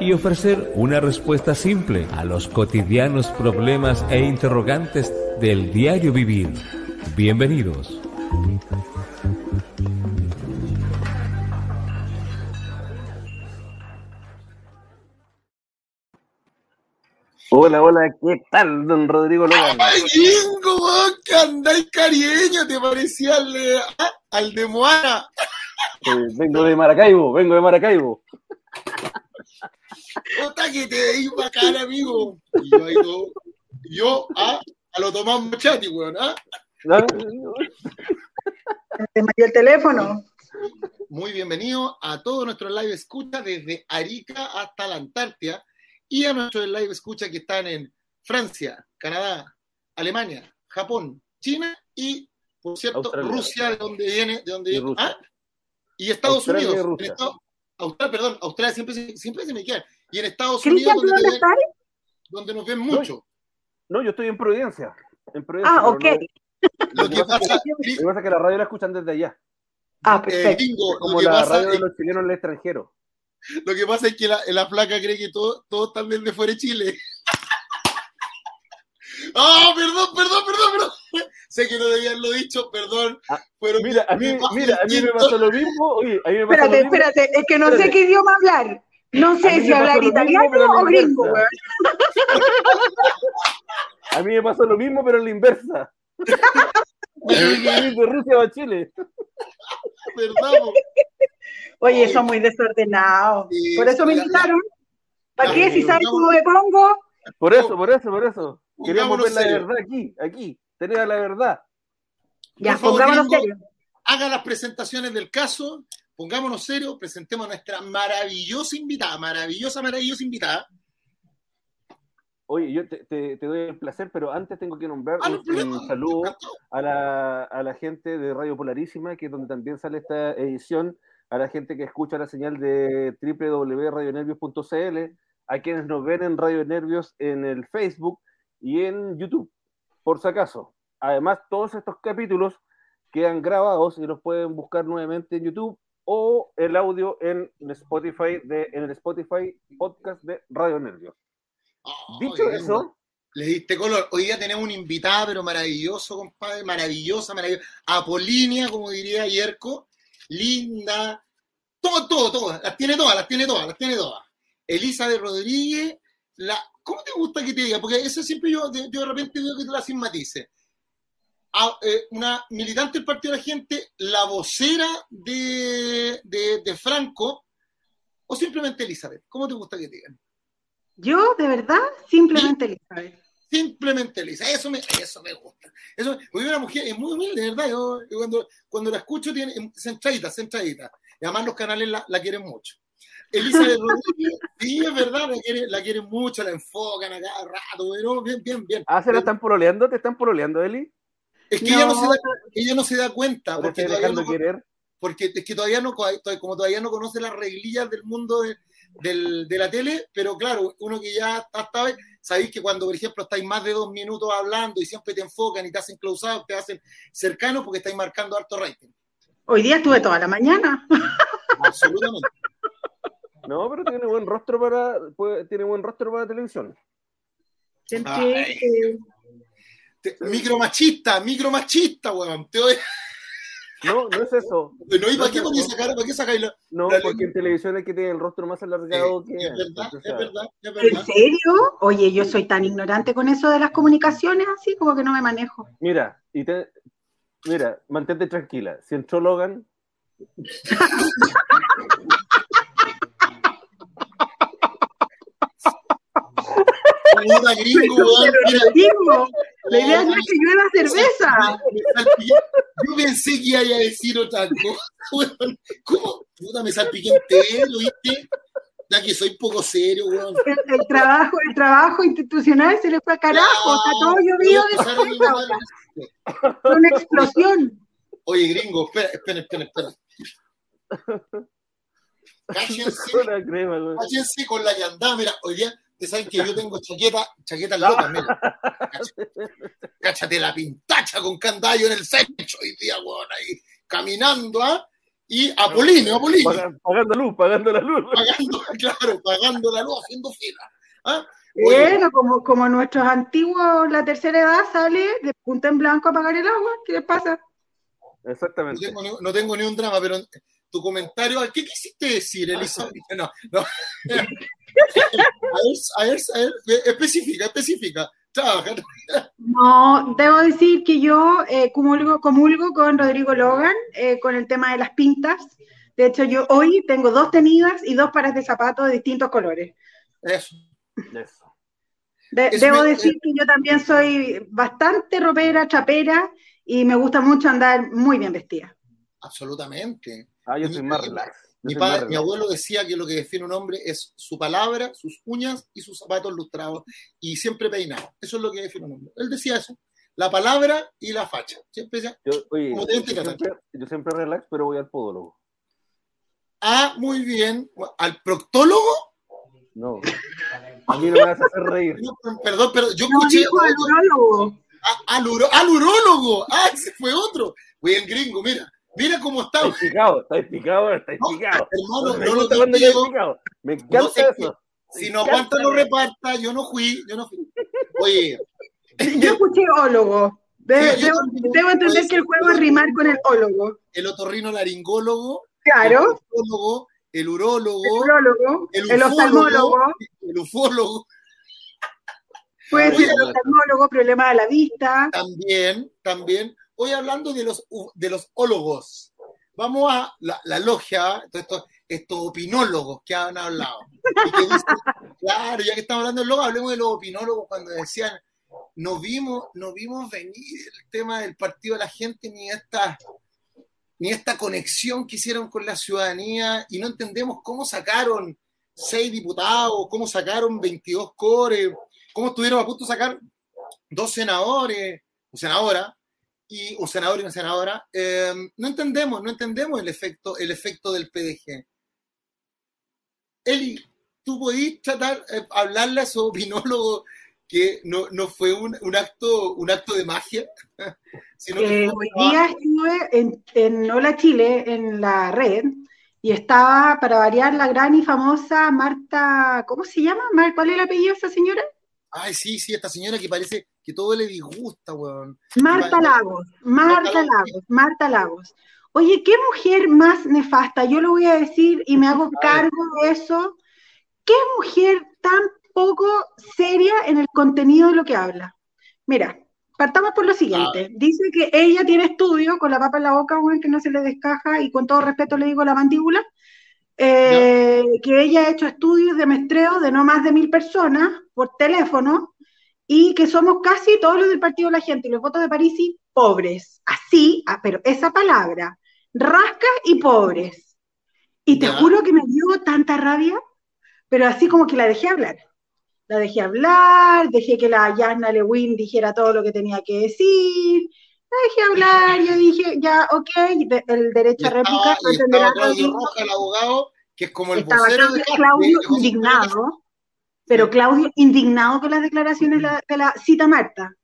y ofrecer una respuesta simple a los cotidianos problemas e interrogantes del diario vivir. Bienvenidos. Hola, hola, ¿qué tal, don Rodrigo Logan? ¡Ay, gringo, ¿Qué andáis cariño? ¿Te parecía al de, ah, al de Moana? Eh, vengo de Maracaibo, vengo de Maracaibo. Puta que te veis bacán, amigo. Y yo ahí todo, yo ah, a lo Tomás Machati, weón, ¿ah? ¿No? Te el teléfono. Muy bienvenido a todos nuestros live escucha desde Arica hasta la Antártida y a nuestros live escucha que están en Francia, Canadá, Alemania, Japón, China y, por cierto, Australia. Rusia, de donde viene, de donde Y viene- ah, y Estados Australia y Unidos. Rusia. Australia, perdón, Australia siempre, se- siempre se me queda. Y en Estados Unidos, ¿tú donde, dónde te- estás? donde nos ven mucho. No, yo estoy en Providencia. En Providencia Ah, ok. no- Lo que pasa, Lo que pasa es que la radio la escuchan desde allá. Ah, eh, perfecto. Bingo, Como lo que, la pasa radio de los chilenos en el extranjero. lo que pasa es que la, la flaca cree que todo- todos están desde fuera de Chile. ¡Ah, perdón, perdón, perdón, perdón! Sé que no debía haberlo dicho, perdón. Ah, pero Mira, a mí, mira, a mí me pasó lo mismo. Oye, a mí me pasó Espérate, lo mismo. espérate, es que no sé qué idioma hablar. No sé si hablar mismo, italiano o gringo, weón. A mí me pasó lo mismo, pero en la inversa. De Rusia a Chile. ¿Verdad? Oye, son muy desordenados. Sí, Por eso me invitaron. ¿Para qué? Si sabes cómo me pongo. Por eso, por eso, por eso. Queríamos Pongámonos ver la verdad aquí, aquí. Tener la verdad. Ya, Por favor, pongámonos serios. Haga las presentaciones del caso, pongámonos serios, presentemos a nuestra maravillosa invitada, maravillosa, maravillosa invitada. Oye, yo te, te- te doy el placer, pero antes tengo que nombrar Ah, un, un saludo a la, a la gente de Radio Polarísima, que es donde también sale esta edición, a la gente que escucha la señal de www.radionervios.cl, a quienes nos ven en Radio Nervios en el Facebook y en YouTube, por si acaso. Además, todos estos capítulos quedan grabados y los pueden buscar nuevamente en YouTube o el audio en Spotify de, en el Spotify podcast de Radio Nervios. Oh, Dicho gringo. eso, Le diste color. Hoy día tenemos una invitada, pero maravilloso, compadre, maravillosa, maravillosa. Apolínea, como diría Yerko, linda, todo, todo, todo, las tiene todas, las tiene todas, las tiene todas. Elizabeth Rodríguez, la, ¿cómo te gusta que te diga? Porque eso siempre yo, de- yo de repente veo que tú la simatices. A- eh, una militante del Partido de la Gente, la vocera de, de, de Franco, o simplemente Elizabeth. ¿Cómo te gusta que te digan? Yo, de verdad, simplemente Elizabeth. Simplemente Elisa, eso me, eso me gusta. Eso, porque una mujer es muy humilde, de ¿verdad? Yo, yo cuando, cuando la escucho tiene centradita, centradita. Y además los canales la, la quieren mucho. Elizabeth Rodríguez, sí, es verdad, la quieren, la quieren mucho, la enfocan a cada rato, pero bien, bien, bien. Ah, ¿se la están pololeando? ¿Te están pololeando, Eli? Es que ella, no se da, ella no se da cuenta, ¿O te porque todavía, no, querer? porque es que todavía no, como todavía no conoce las reglillas del mundo de, del- de la tele, pero claro, uno que ya está, sabéis que cuando, por ejemplo, estáis más de dos minutos hablando y siempre te enfocan y te hacen close te hacen cercano porque estáis marcando alto rating. Hoy día estuve toda la mañana. Absolutamente. No, pero tiene buen rostro para puede- tiene buen rostro para televisión. Te- micromachista, micromachista, weón. Te doy- No, no es eso. no, ¿y para qué ponéis esa cara? ¿Para qué sacáis la.? No, La porque en televisión hay que tener el rostro más alargado que es verdad, es verdad, es ¿En verdad. serio? Oye, yo soy tan ignorante con eso de las comunicaciones, así como que no me manejo. Mira, y te, mira, mantente tranquila. Si entró Logan, Puta gringo, weón. La idea no es que llueva cerveza. Yo pensé que iba a decir otra cosa, weón. ¿Cómo? Puta, me salpiqué entero, ¿viste? Ya que soy poco serio, weón. El, el trabajo, el trabajo institucional se le fue a carajo, está todo llovido de Empezaron a cosas, innovar en esto. fue una explosión. Oye, gringo, espera, espera, espera, espera. Cáchense, Una crema, güey. cáchense con la yandá. Mira, hoy día, ustedes saben que yo tengo chaqueta, chaquetas locas, mira. Cáchate, cáchate la pintacha con candallo en el centro hoy día, weón, ahí caminando, ¿ah? Y Apolinio, Apolinio. Paga- Pagando luz, pagando la luz. pagando, claro, pagando la luz, haciendo fila. ¿ah? Bueno, como, como nuestros antiguos, la tercera edad sale de punta en blanco a pagar el agua, ¿qué les pasa? no, Exactamente. tengo no tengo ni un drama, pero tu comentario, ¿qué quisiste decir, Elizabeth? No, no. A ver, a ver, a ver, específica, específica. Trabaja. No, debo decir que yo eh, comulgo, comulgo con Rodrigo Logan eh, con el tema de las pintas. De hecho, yo hoy tengo dos tenidas y dos pares de zapatos de distintos colores. Eso. Eso. De- Eso debo me- decir que yo también soy bastante ropera, chapera y me gusta mucho andar muy bien vestida. Absolutamente. Ah, yo soy más relax. Mi, padre- mi abuelo decía que lo que define un hombre es su palabra, sus uñas y sus zapatos lustrados y siempre peinado. Eso es lo que define un hombre. Él decía eso. La palabra y la facha. Siempre decía, Yo, oye, Como yo, te ves, siempre, yo siempre relax, pero voy al podólogo. ah, muy bien. ¿Al proctólogo? No. A mí no me vas a hacer reír. No, perdón, pero yo No, escuché al urólogo. a- al, urólogo. Ah, ese fue otro. Bien gringo, mira. Mira cómo está. Estáis picado, estáis picado, estáis No, picado. hermano, me no lo picado. Me encanta No sé eso. Si no aguanta, no reparta. Yo no fui, yo no fui. Oye, Yo escuché ólogo. De- Sí, yo debo, también. debo entender que el juego es rimar con el ólogo. el otorrino laringólogo, Claro, el ufólogo, el urólogo, el urólogo, el el, ufólogo. oftalmólogo, el ufólogo puede ser el oftalmólogo, problema de la vista. también, también. Hoy hablando de los, de los ólogos, vamos a la, logia, estos, estos opinólogos que han hablado. Y que dicen, claro, ya que estamos hablando de logos, hablemos de los opinólogos cuando decían, no vimos, no vimos venir el tema del partido de la gente ni esta, ni esta conexión que hicieron con la ciudadanía y no entendemos cómo sacaron seis diputados, cómo sacaron 22 cores, cómo estuvieron a punto de sacar dos senadores, o senadora, y un senador y una senadora. Eh, no entendemos, no entendemos el efecto, el efecto del PDG. Eli, tú podís tratar, eh, hablarle a su opinólogo que no, no fue un, un acto, un acto de magia, sino que Eh, hoy día estuve en, en Hola Chile, en la red, y estaba, para variar, la gran y famosa Marta, ¿cómo se llama? ¿Cuál es el apellido de esa señora? Ay, sí, sí, esta señora que parece que todo le disgusta, weón. Marta Vale. Lagos, Marta Marta Lagos. Lagos, Marta Lagos. Oye, qué mujer más nefasta, yo lo voy a decir y me hago cargo de eso. Qué mujer tan poco seria en el contenido de lo que habla. Mira, partamos por lo siguiente. Dice que ella tiene estudio con la papa en la boca, weón, que no se le descaja, y con todo respeto le digo la mandíbula, eh, que ella ha hecho estudios de mestreo de no más de mil personas por teléfono y que somos casi todos los del Partido de la Gente y los votos de Parisi pobres. Así, ah, pero esa palabra, rasca y pobres. Y te Ya. juro que me dio tanta rabia, pero así como que la dejé hablar. La dejé hablar, dejé que la Yasna Lewin dijera todo lo que tenía que decir. La dejé hablar, yo dije, ya, ok, de- el derecho a réplica estaba, Claudio. Roja, el abogado, que es como el Estaba vocero de Claudio, indignado, pero Claudio indignado con las declaraciones de la, cita Marta.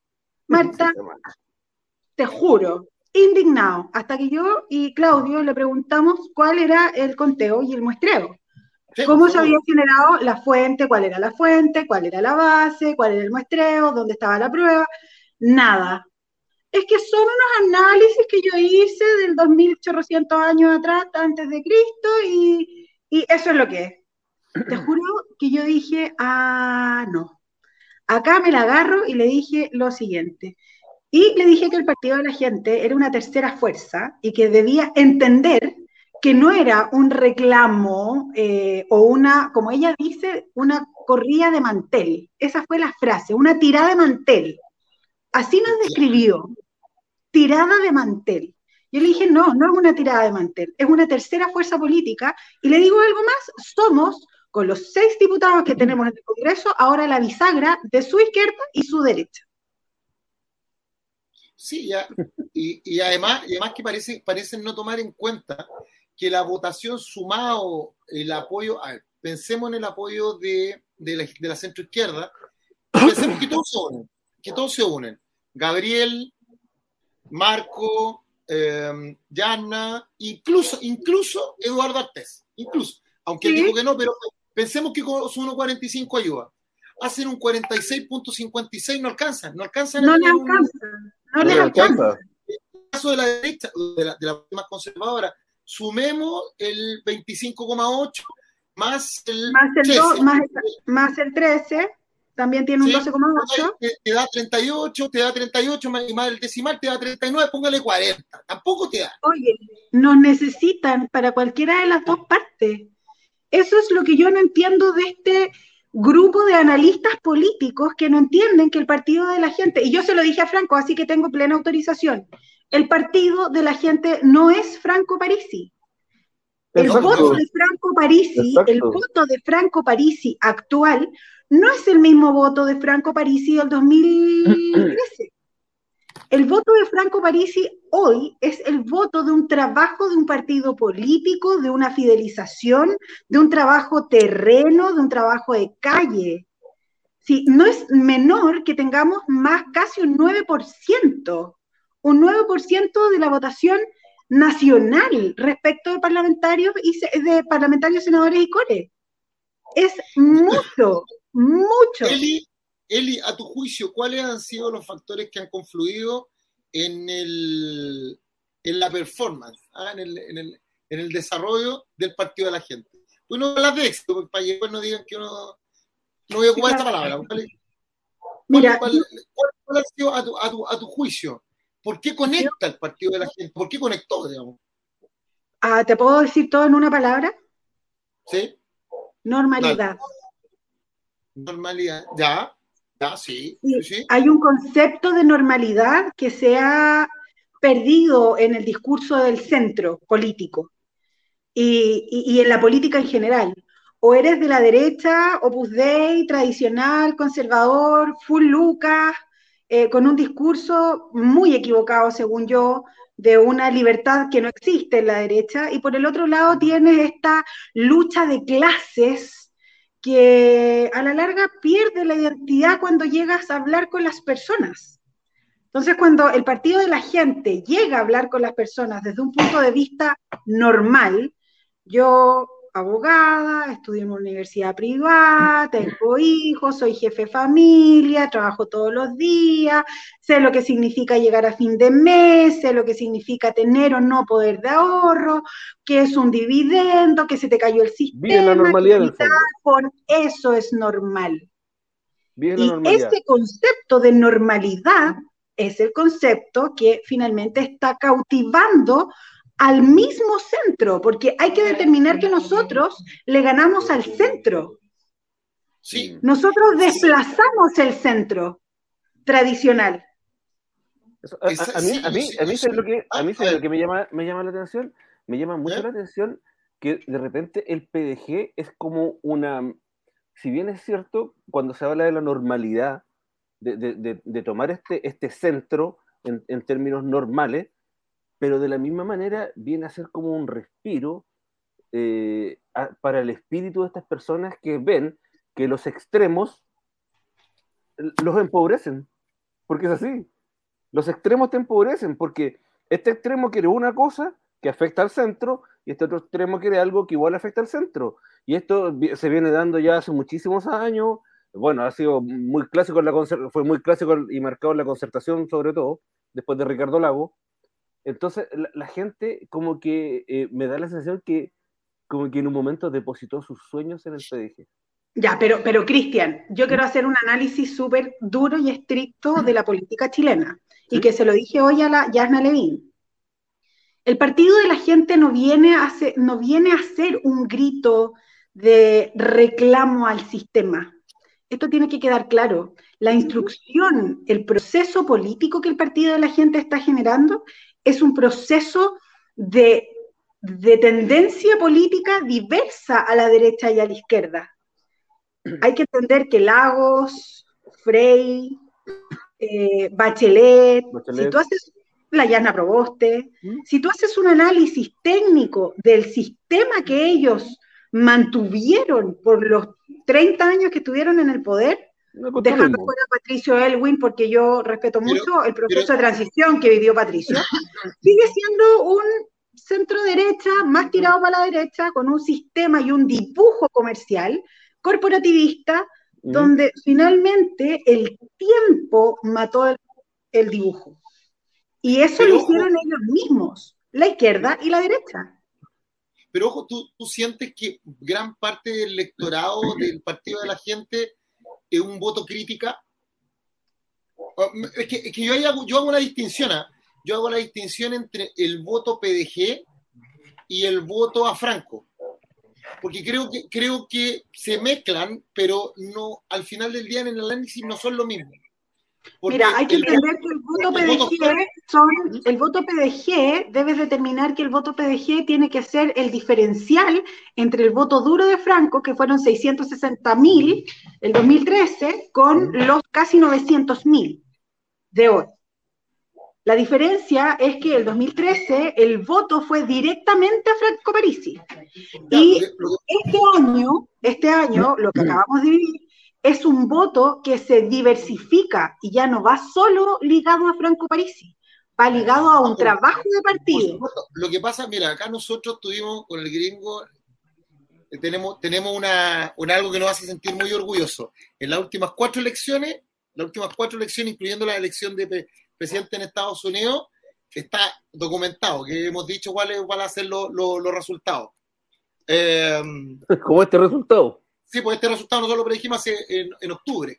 Marta, te juro, indignado, hasta que yo y Claudio le preguntamos cuál era el conteo y el muestreo. ¿Cómo se había generado la fuente? ¿Cuál era la fuente? ¿Cuál era la base? ¿Cuál era el muestreo? ¿Dónde estaba la prueba? Nada. Es que son unos análisis que yo hice del 2800 años atrás, antes de Cristo, y, y eso es lo que es. Te juro que yo dije, ah, no. Acá me la agarro y le dije lo siguiente. Y le dije que el Partido de la Gente era una tercera fuerza y que debía entender que no era un reclamo eh, o una, como ella dice, una corrida de mantel. Esa fue la frase, una tirada de mantel. Así nos describió, tirada de mantel. Yo le dije, no, no es una tirada de mantel, es una tercera fuerza política. Y le digo algo más, somos con los seis diputados que tenemos en el Congreso, ahora la bisagra de su izquierda y su derecha. Sí, ya, y, además, además que parece, parecen no tomar en cuenta que la votación sumado el apoyo, pensemos en el apoyo de, de, la, de la centroizquierda, pensemos que todos se unen, que todos se unen. Gabriel, Marco, eh, Yanna, incluso, incluso Eduardo Artés, incluso, aunque él dijo que no, pero pensemos que con su 1.45 ayuda. Hacen un 46.56, no alcanzan, no alcanzan. No le alcanza, no les alcanza. En el caso de la derecha, de la, de la más conservadora, sumemos el 25,8 más el más el, 13, 2, más, más el 13 también tiene un sí, 12,8. Te, da 38, te da 38 y más el decimal te da 39, póngale 40. Tampoco te da. Oye, nos necesitan para cualquiera de las dos partes. Eso es lo que yo no entiendo de este grupo de analistas políticos que no entienden que el partido de la gente, y yo se lo dije a Franco, así que tengo plena autorización, el partido de la gente no es Franco Parisi. El Exacto. voto de Franco Parisi, Exacto. el voto de Franco Parisi actual, no es el mismo voto de Franco Parisi del 2013. El voto de Franco Parisi hoy es el voto de un trabajo de un partido político, de una fidelización, de un trabajo terreno, de un trabajo de calle. Sí, no es menor que tengamos más casi un 9%, un 9% de la votación nacional respecto de parlamentarios y de parlamentarios, senadores y core. Es mucho, mucho. Eli, a tu juicio, ¿cuáles han sido los factores que han confluido en, el, en la performance, ¿ah? en, el, en, el, en, el, desarrollo del partido de la gente? Tú no hablas de éxito, para que después no digan que uno... No voy a ocupar esta palabra. ¿cuál, Mira, cuál, cuál, cuál, ha sido a tu, a, tu, a tu juicio? ¿Por qué conecta el partido de la gente? ¿Por qué conectó, digamos? Ah, ¿Te puedo decir todo en una palabra? Sí. Normalidad. Dale. Normalidad, ya, ya, sí, sí, sí, Hay un concepto de normalidad que se ha perdido en el discurso del centro político y, y, y en la política en general. O eres de la derecha, Opus Dei, tradicional, conservador, full Lucas, eh, con un discurso muy equivocado, según yo, de una libertad que no existe en la derecha, y por el otro lado tienes esta lucha de clases que a la larga pierde la identidad cuando llegas a hablar con las personas. Entonces, cuando el partido de la gente llega a hablar con las personas desde un punto de vista normal, yo abogada, estudio en una universidad privada, tengo hijos, soy jefe de familia, trabajo todos los días, sé lo que significa llegar a fin de mes, sé lo que significa tener o no poder de ahorro, que es un dividendo, que se te cayó el sistema. La normalidad del Por eso es normal. Y normalidad. este concepto de normalidad es el concepto que finalmente está cautivando al mismo centro, porque hay que determinar que nosotros le ganamos al centro. Sí. Nosotros desplazamos el centro tradicional. A, a, a, mí, a mí, a mí, lo que, a mí lo que me llama, me llama la atención, me llama mucho ¿Eh? la atención que de repente el PDG es como una, si bien es cierto, cuando se habla de la normalidad, de, de, de, de tomar este, este centro en, en términos normales, pero de la misma manera viene a ser como un respiro eh, para el espíritu de estas personas que ven que los extremos los empobrecen, porque es así. Los extremos te empobrecen, porque este extremo quiere una cosa que afecta al centro y este otro extremo quiere algo que igual afecta al centro. Y esto se viene dando ya hace muchísimos años. Bueno, ha sido muy clásico, en la fue muy clásico y marcado en la concertación, sobre todo, después de Ricardo Lago, entonces, la, la gente como que eh, me da la sensación que como que en un momento depositó sus sueños en el PDG. Ya, pero, pero Cristian, yo quiero hacer un análisis súper duro y estricto de la política chilena, y que se lo dije hoy a la Yasna Levin. El partido de la gente no viene a hacer, no viene a hacer un grito de reclamo al sistema. Esto tiene que quedar claro. La instrucción, el proceso político que el partido de la gente está generando es un proceso de de tendencia política diversa a la derecha y a la izquierda. Hay que entender que Lagos, Frey, eh, Bachelet, si tú haces la Llana Proboste, ¿Mm? si tú haces un análisis técnico del sistema que ellos mantuvieron por los 30 años que estuvieron en el poder, dejando fuera a Patricio Elwin, porque yo respeto mucho el proceso de transición que vivió Patricio, sigue siendo un centro derecha, más tirado para la derecha, con un sistema y un dibujo comercial corporativista, donde finalmente el tiempo mató el, dibujo. Y eso lo hicieron ellos mismos, la izquierda y la derecha. Pero ojo, ¿tú, tú sientes que gran parte del electorado del Partido de la Gente es un voto crítica. Es que, yo, hago, yo hago una distinción, ¿ah? yo hago la distinción entre el voto PDG y el voto a Franco. Porque creo que, creo que se mezclan, pero no, al final del día en el análisis no son lo mismo. Mira, hay que entender que el voto PDG el voto PDG, debes determinar que el voto PDG tiene que ser el diferencial entre el voto duro de Franco, que fueron 660 mil el 2013, con los casi 900 mil de hoy. La diferencia es que el 2013 el voto fue directamente a Franco Parisi. Y este año, este año, lo que acabamos de vivir, es un voto que se diversifica y ya no va solo ligado a Franco Parisi, va ligado a un trabajo de partido. Lo que pasa, mira, acá nosotros tuvimos con el gringo, eh, tenemos, tenemos una, algo que nos hace sentir muy orgulloso. En las últimas cuatro elecciones, las últimas cuatro elecciones, incluyendo la elección de presidente en Estados Unidos, está documentado, que hemos dicho cuáles van a ser los, resultados. Eh, ¿Cómo este resultado? Sí, pues este resultado nosotros lo predijimos en, en octubre.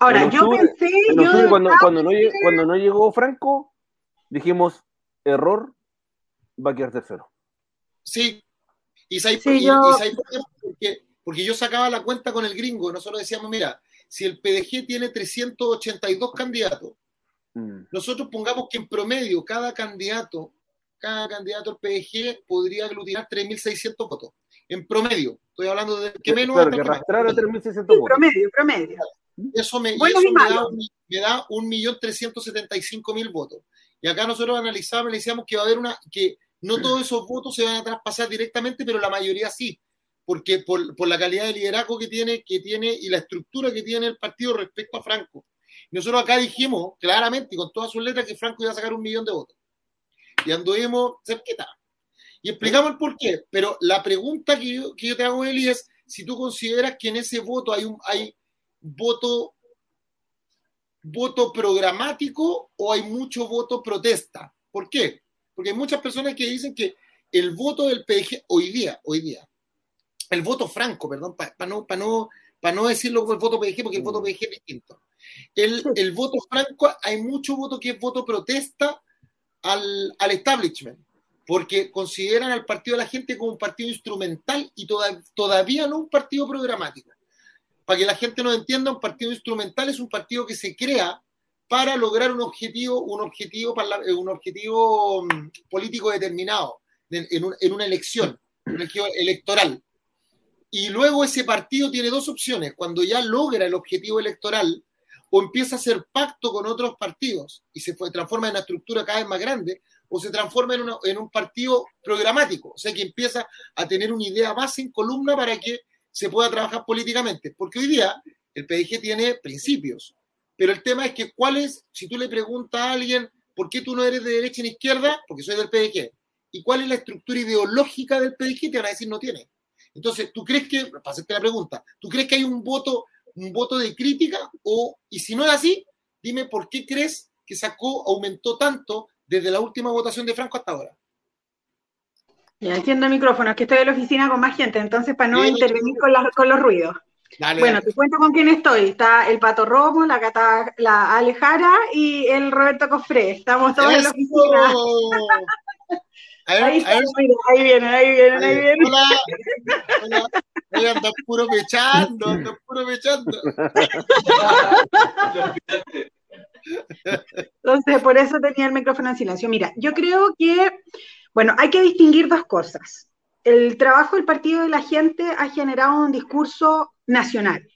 Ahora, yo pensé. cuando, cuando, no, cuando no llegó Franco, dijimos: error, va a quedar tercero. Sí, y, sí, porque, porque yo sacaba la cuenta con el gringo, nosotros decíamos: mira, si el PDG tiene 382 candidatos, mm. nosotros pongamos que en promedio cada candidato, cada candidato al PDG podría aglutinar 3.600 votos en promedio. Estoy hablando de que menos. Claro, que arrastrar a 3.600 Promedio, promedio. Eso me, eso me da, un, me da 1.375.000 votos. Y acá nosotros analizamos y decíamos que va a haber una, que no todos esos votos se van a traspasar directamente, pero la mayoría sí, porque por, por la calidad de liderazgo que tiene, que tiene y la estructura que tiene el partido respecto a Franco. Nosotros acá dijimos claramente, con todas sus letras, que Franco iba a sacar un millón de votos. Y anduvimos cerquita. Y explicamos el por qué. Pero la pregunta que yo, que yo te hago, Eli, es si tú consideras que en ese voto hay un hay voto voto programático o hay mucho voto protesta. ¿Por qué? Porque hay muchas personas que dicen que el voto del PDG hoy día, hoy día, el voto franco, perdón, para no, para no, para no decirlo el voto PDG, porque el voto PDG es distinto. El, el voto franco, hay mucho voto que es voto protesta al, al establishment porque consideran al Partido de la Gente como un partido instrumental y todavía no un partido programático. Para que la gente no entienda, un partido instrumental es un partido que se crea para lograr un objetivo, un objetivo, eh, un objetivo mm, político determinado en, una elección, un electoral. Y luego ese partido tiene dos opciones. Cuando ya logra el objetivo electoral, o empieza a hacer pacto con otros partidos y se transforma en una estructura cada vez más grande, o se transforma en, en un partido programático, o sea, que empieza a tener una idea base en columna para que se pueda trabajar políticamente. Porque hoy día el PDG tiene principios, pero el tema es que cuál es, si tú le preguntas a alguien, ¿por qué tú no eres de derecha ni izquierda? Porque soy del PDG. ¿Y cuál es la estructura ideológica del PDG? Te van a decir no tiene. Entonces, ¿tú crees que, para hacerte la pregunta, ¿tú crees que hay un voto, un voto de crítica? O, y si no es así, dime por qué crees que sacó, aumentó tanto desde la última votación de Franco hasta ahora. Ya entiendo el micrófono, es que estoy en la oficina con más gente, entonces para no intervenir con, con, los ruidos. bueno, te cuento con quién estoy. Está el Pato Romo, la, Cata, la Alejara y el Roberto Cofré. Estamos todos en la oficina. ahí, ahí vienen, ahí vienen, ahí vienen. Hola, hola. Ahí andan puro mechando, andan puro mechando. Entonces, por eso tenía el micrófono en silencio. Mira, yo creo que, Bueno, hay que distinguir dos cosas. El trabajo del Partido de la Gente ha generado un discurso nacional.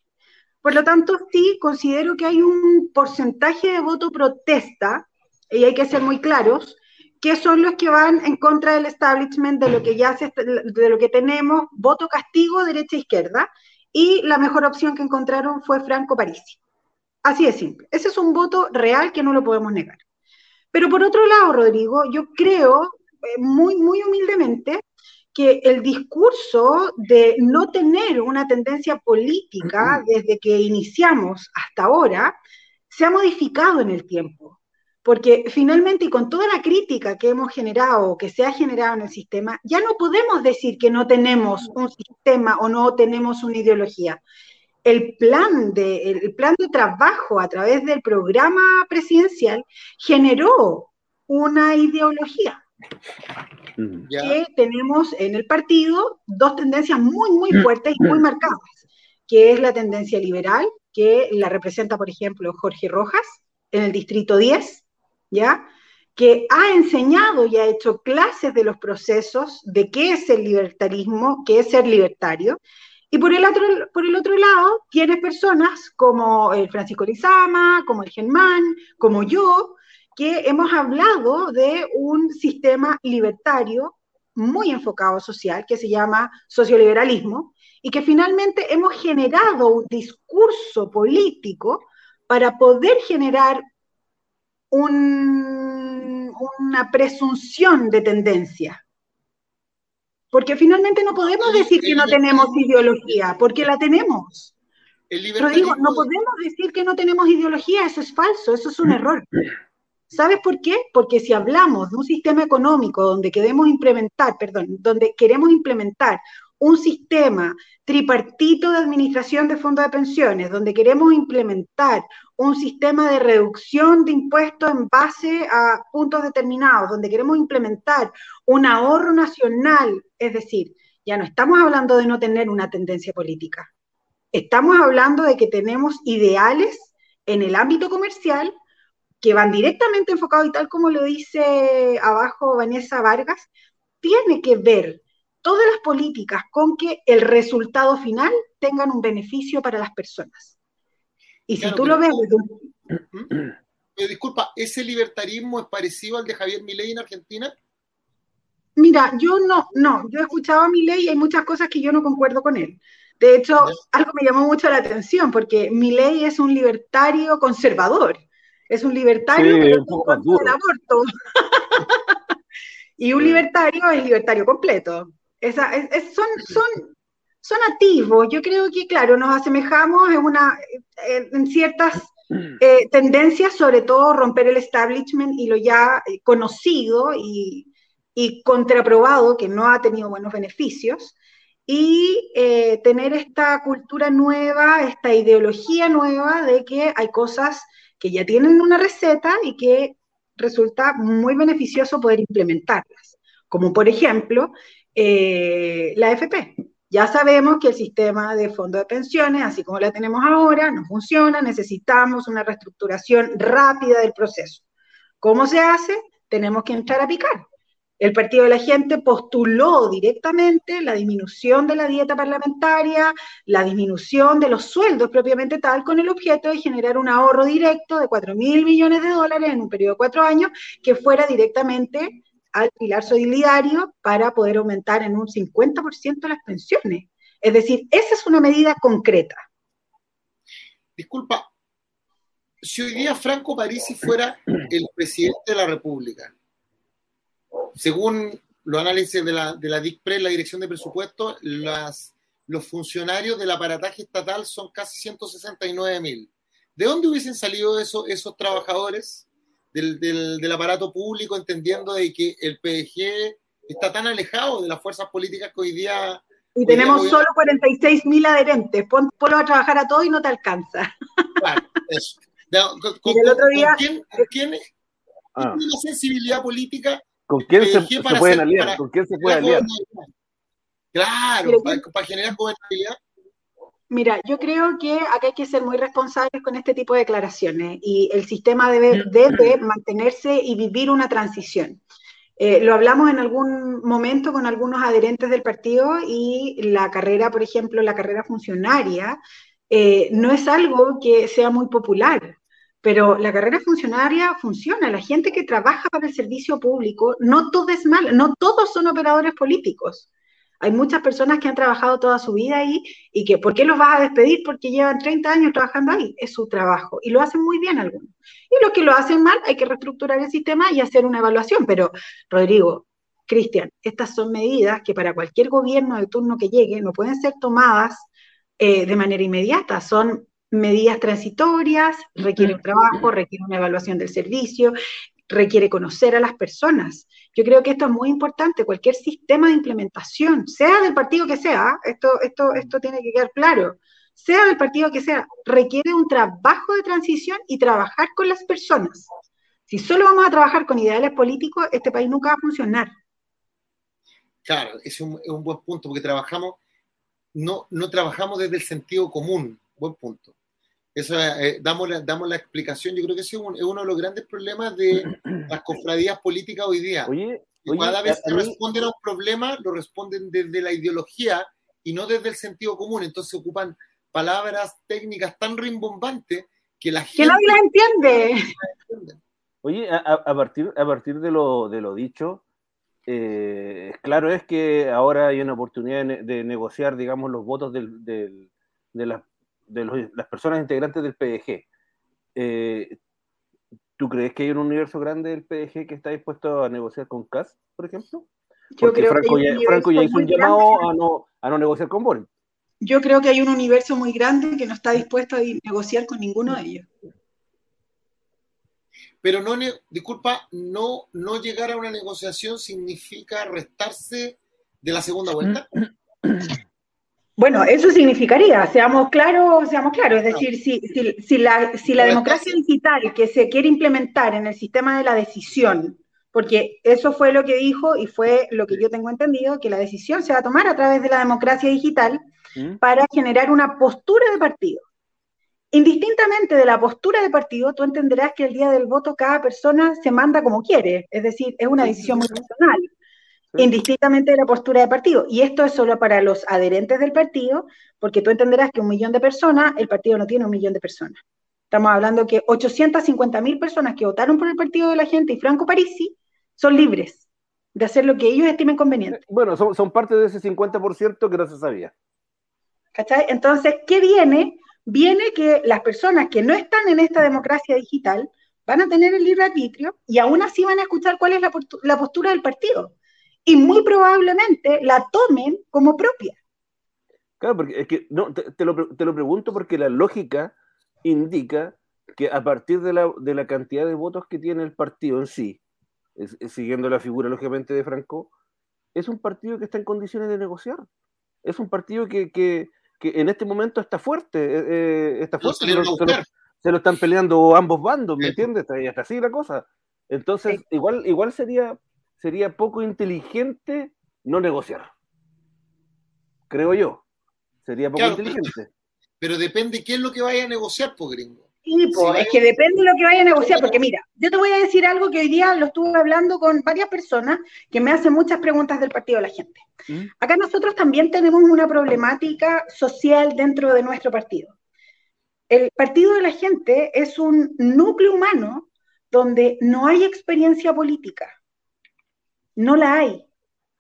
Por lo tanto, sí considero que hay un porcentaje de voto protesta, y hay que ser muy claros, que son los que van en contra del establishment de lo que ya se, de lo que tenemos, voto castigo derecha izquierda, y la mejor opción que encontraron fue Franco Parisi. Así de simple. Ese es un voto real que no lo podemos negar. Pero por otro lado, Rodrigo, yo creo eh, muy, muy humildemente que el discurso de no tener una tendencia política desde que iniciamos hasta ahora se ha modificado en el tiempo. Porque finalmente, y con toda la crítica que hemos generado, que se ha generado en el sistema, ya no podemos decir que no tenemos un sistema o no tenemos una ideología. El plan de, el plan de trabajo a través del programa presidencial generó una ideología. Que tenemos en el partido dos tendencias muy, muy fuertes y muy marcadas, que es la tendencia liberal, que la representa, por ejemplo, Jorge Rojas en el Distrito 10, ¿ya? que ha enseñado y ha hecho clases de los procesos de qué es el libertarismo, qué es ser libertario. Y por el otro, por el otro lado, tienes personas como el Francisco Lizama, como el Germán, como yo, que hemos hablado de un sistema libertario muy enfocado social que se llama socioliberalismo y que finalmente hemos generado un discurso político para poder generar una presunción de tendencia. Porque finalmente no podemos decir que no tenemos ideología, porque la tenemos. Pero digo, no podemos decir que no tenemos ideología, eso es falso, eso es un error. ¿Sabes por qué? Porque si hablamos de un sistema económico donde queremos implementar, perdón, donde queremos implementar un sistema tripartito de administración de fondos de pensiones, donde queremos implementar un sistema de reducción de impuestos en base a puntos determinados, donde queremos implementar un ahorro nacional, es decir, ya no estamos hablando de no tener una tendencia política, estamos hablando de que tenemos ideales en el ámbito comercial que van directamente enfocados y tal como lo dice abajo Vanessa Vargas, tiene que ver todas las políticas con que el resultado final tengan un beneficio para las personas. Y si tú lo ves... ¿Mm? disculpa, ¿ese libertarismo es parecido al de Javier Milei en Argentina? Mira, yo no, no, yo he escuchado a Milei y hay muchas cosas que yo no concuerdo con él. De hecho, algo me llamó mucho la atención porque Milei es un libertario conservador, es un libertario que no el aborto. y un libertario es libertario completo. Esa, son, son, son activos. Yo creo que, claro, nos asemejamos en, una, en ciertas eh, tendencias, sobre todo romper el establishment y lo ya eh, conocido y, y contraprobado, que no ha tenido buenos beneficios, y eh, tener esta cultura nueva, esta ideología nueva de que hay cosas que ya tienen una receta y que resulta muy beneficioso poder implementarlas. Como por ejemplo, la FP. Ya sabemos que el sistema de fondo de pensiones, así como la tenemos ahora, no funciona, necesitamos una reestructuración rápida del proceso. ¿Cómo se hace? Tenemos que entrar a picar. El Partido de la Gente postuló directamente la disminución de la dieta parlamentaria, la disminución de los sueldos propiamente tal, con el objeto de generar un ahorro directo de 4 mil millones de dólares en un periodo de cuatro años que fuera directamente al pilar solidario para poder aumentar en un 50% las pensiones. Es decir, esa es una medida concreta. Disculpa, si hoy día Franco Parisi fuera el presidente de la República, según los análisis de la, de la DICPRE, la Dirección de Presupuestos, los funcionarios del aparataje estatal son casi 169 mil. ¿De dónde hubiesen salido esos trabajadores? Del, aparato público, entendiendo de que el PDG está tan alejado de las fuerzas políticas que hoy día... Y tenemos solo 46 mil adherentes, Pon, ponlo a trabajar a todos y no te alcanza. Claro, eso. ¿Con, el otro día, quién, quién ah. sensibilidad política? ¿Con quién se, se pueden aliar? ¿Con quién se puede aliar? Claro, para, para generar gobernabilidad. Mira, yo creo que acá hay que ser muy responsables con este tipo de declaraciones y el sistema debe, debe mantenerse y vivir una transición. Eh, lo hablamos en algún momento con algunos adherentes del partido y la carrera, por ejemplo, la carrera funcionaria, eh, no es algo que sea muy popular, pero la carrera funcionaria funciona. La gente que trabaja para el servicio público, no todo es mal, no todos son operadores políticos. Hay muchas personas que han trabajado toda su vida ahí y que, ¿por qué los vas a despedir? Porque llevan 30 años trabajando ahí. Es su trabajo y lo hacen muy bien algunos. Y los que lo hacen mal, hay que reestructurar el sistema y hacer una evaluación. Pero, Rodrigo, Cristian, estas son medidas que para cualquier gobierno de turno que llegue no pueden ser tomadas eh, de manera inmediata. Son medidas transitorias, requieren trabajo, requieren una evaluación del servicio, requiere conocer a las personas. Yo creo que esto es muy importante, cualquier sistema de implementación, sea del partido que sea, esto, esto, esto tiene que quedar claro, sea del partido que sea, requiere un trabajo de transición y trabajar con las personas. Si solo vamos a trabajar con ideales políticos, este país nunca va a funcionar. Claro, es un, es un buen punto, porque trabajamos, no, no trabajamos desde el sentido común, buen punto. Eso, eh, damos, la, damos la explicación. Yo creo que ese es, uno de los grandes problemas de las cofradías políticas hoy día. Oye, Cada vez que responden a un problema, lo responden desde la ideología y no desde el sentido común. Entonces ocupan palabras técnicas tan rimbombantes que la gente... Que nadie las entiende. Oye, a, a, partir, a partir de lo, de lo dicho, eh, claro es que ahora hay una oportunidad de, de negociar, digamos, los votos del, del, de las de los, las personas integrantes del PDG. Eh, ¿Tú crees que hay un universo grande del PDG que está dispuesto a negociar con CAS, por ejemplo? Yo creo Franco, que ya, Franco ya hizo un llamado a no, a no negociar con Boris. Yo creo que hay un universo muy grande que no está dispuesto a negociar con ninguno de ellos. Pero no, disculpa, no, no llegar a una negociación significa restarse de la segunda vuelta. Bueno, eso significaría, seamos claros, seamos claros, es decir, si, si, si la, si la democracia digital que se quiere implementar en el sistema de la decisión, porque eso fue lo que dijo y fue lo que yo tengo entendido, que la decisión se va a tomar a través de la democracia digital ¿Mm? para generar una postura de partido. Indistintamente de la postura de partido, tú entenderás que el día del voto cada persona se manda como quiere, es decir, es una decisión muy personal indistintamente de la postura de partido. Y esto es solo para los adherentes del partido, porque tú entenderás que un millón de personas, el partido no tiene un millón de personas. Estamos hablando que 850 mil personas que votaron por el partido de la gente y Franco Parisi son libres de hacer lo que ellos estimen conveniente. Bueno, son, son parte de ese 50% que no se sabía. ¿Cachai? Entonces, ¿qué viene? Viene que las personas que no están en esta democracia digital van a tener el libre arbitrio y aún así van a escuchar cuál es la, la postura del partido y muy probablemente la tomen como propia. Claro, porque es que no, te, te, lo, te lo, pregunto porque la lógica indica que a partir de la, de la cantidad de votos que tiene el partido en sí, es, es, siguiendo la figura lógicamente de Franco, es un partido que está en condiciones de negociar. Es un partido que, que, que en este momento está fuerte. Eh, eh está fuerte. Se lo, se, lo, se, lo, están peleando ambos bandos, ¿me entiendes? Y hasta así la cosa. Entonces, sí. igual, igual sería sería poco inteligente no negociar. Creo yo. Sería poco claro, inteligente. Pero, pero, depende qué es lo que vaya a negociar, po gringo. Sí, po, si es que depende de lo que vaya a negociar, porque mira, yo te voy a decir algo que hoy día lo estuve hablando con varias personas que me hacen muchas preguntas del partido de la gente. ¿Mm? Acá nosotros también tenemos una problemática social dentro de nuestro partido. El partido de la gente es un núcleo humano donde no hay experiencia política no la hay.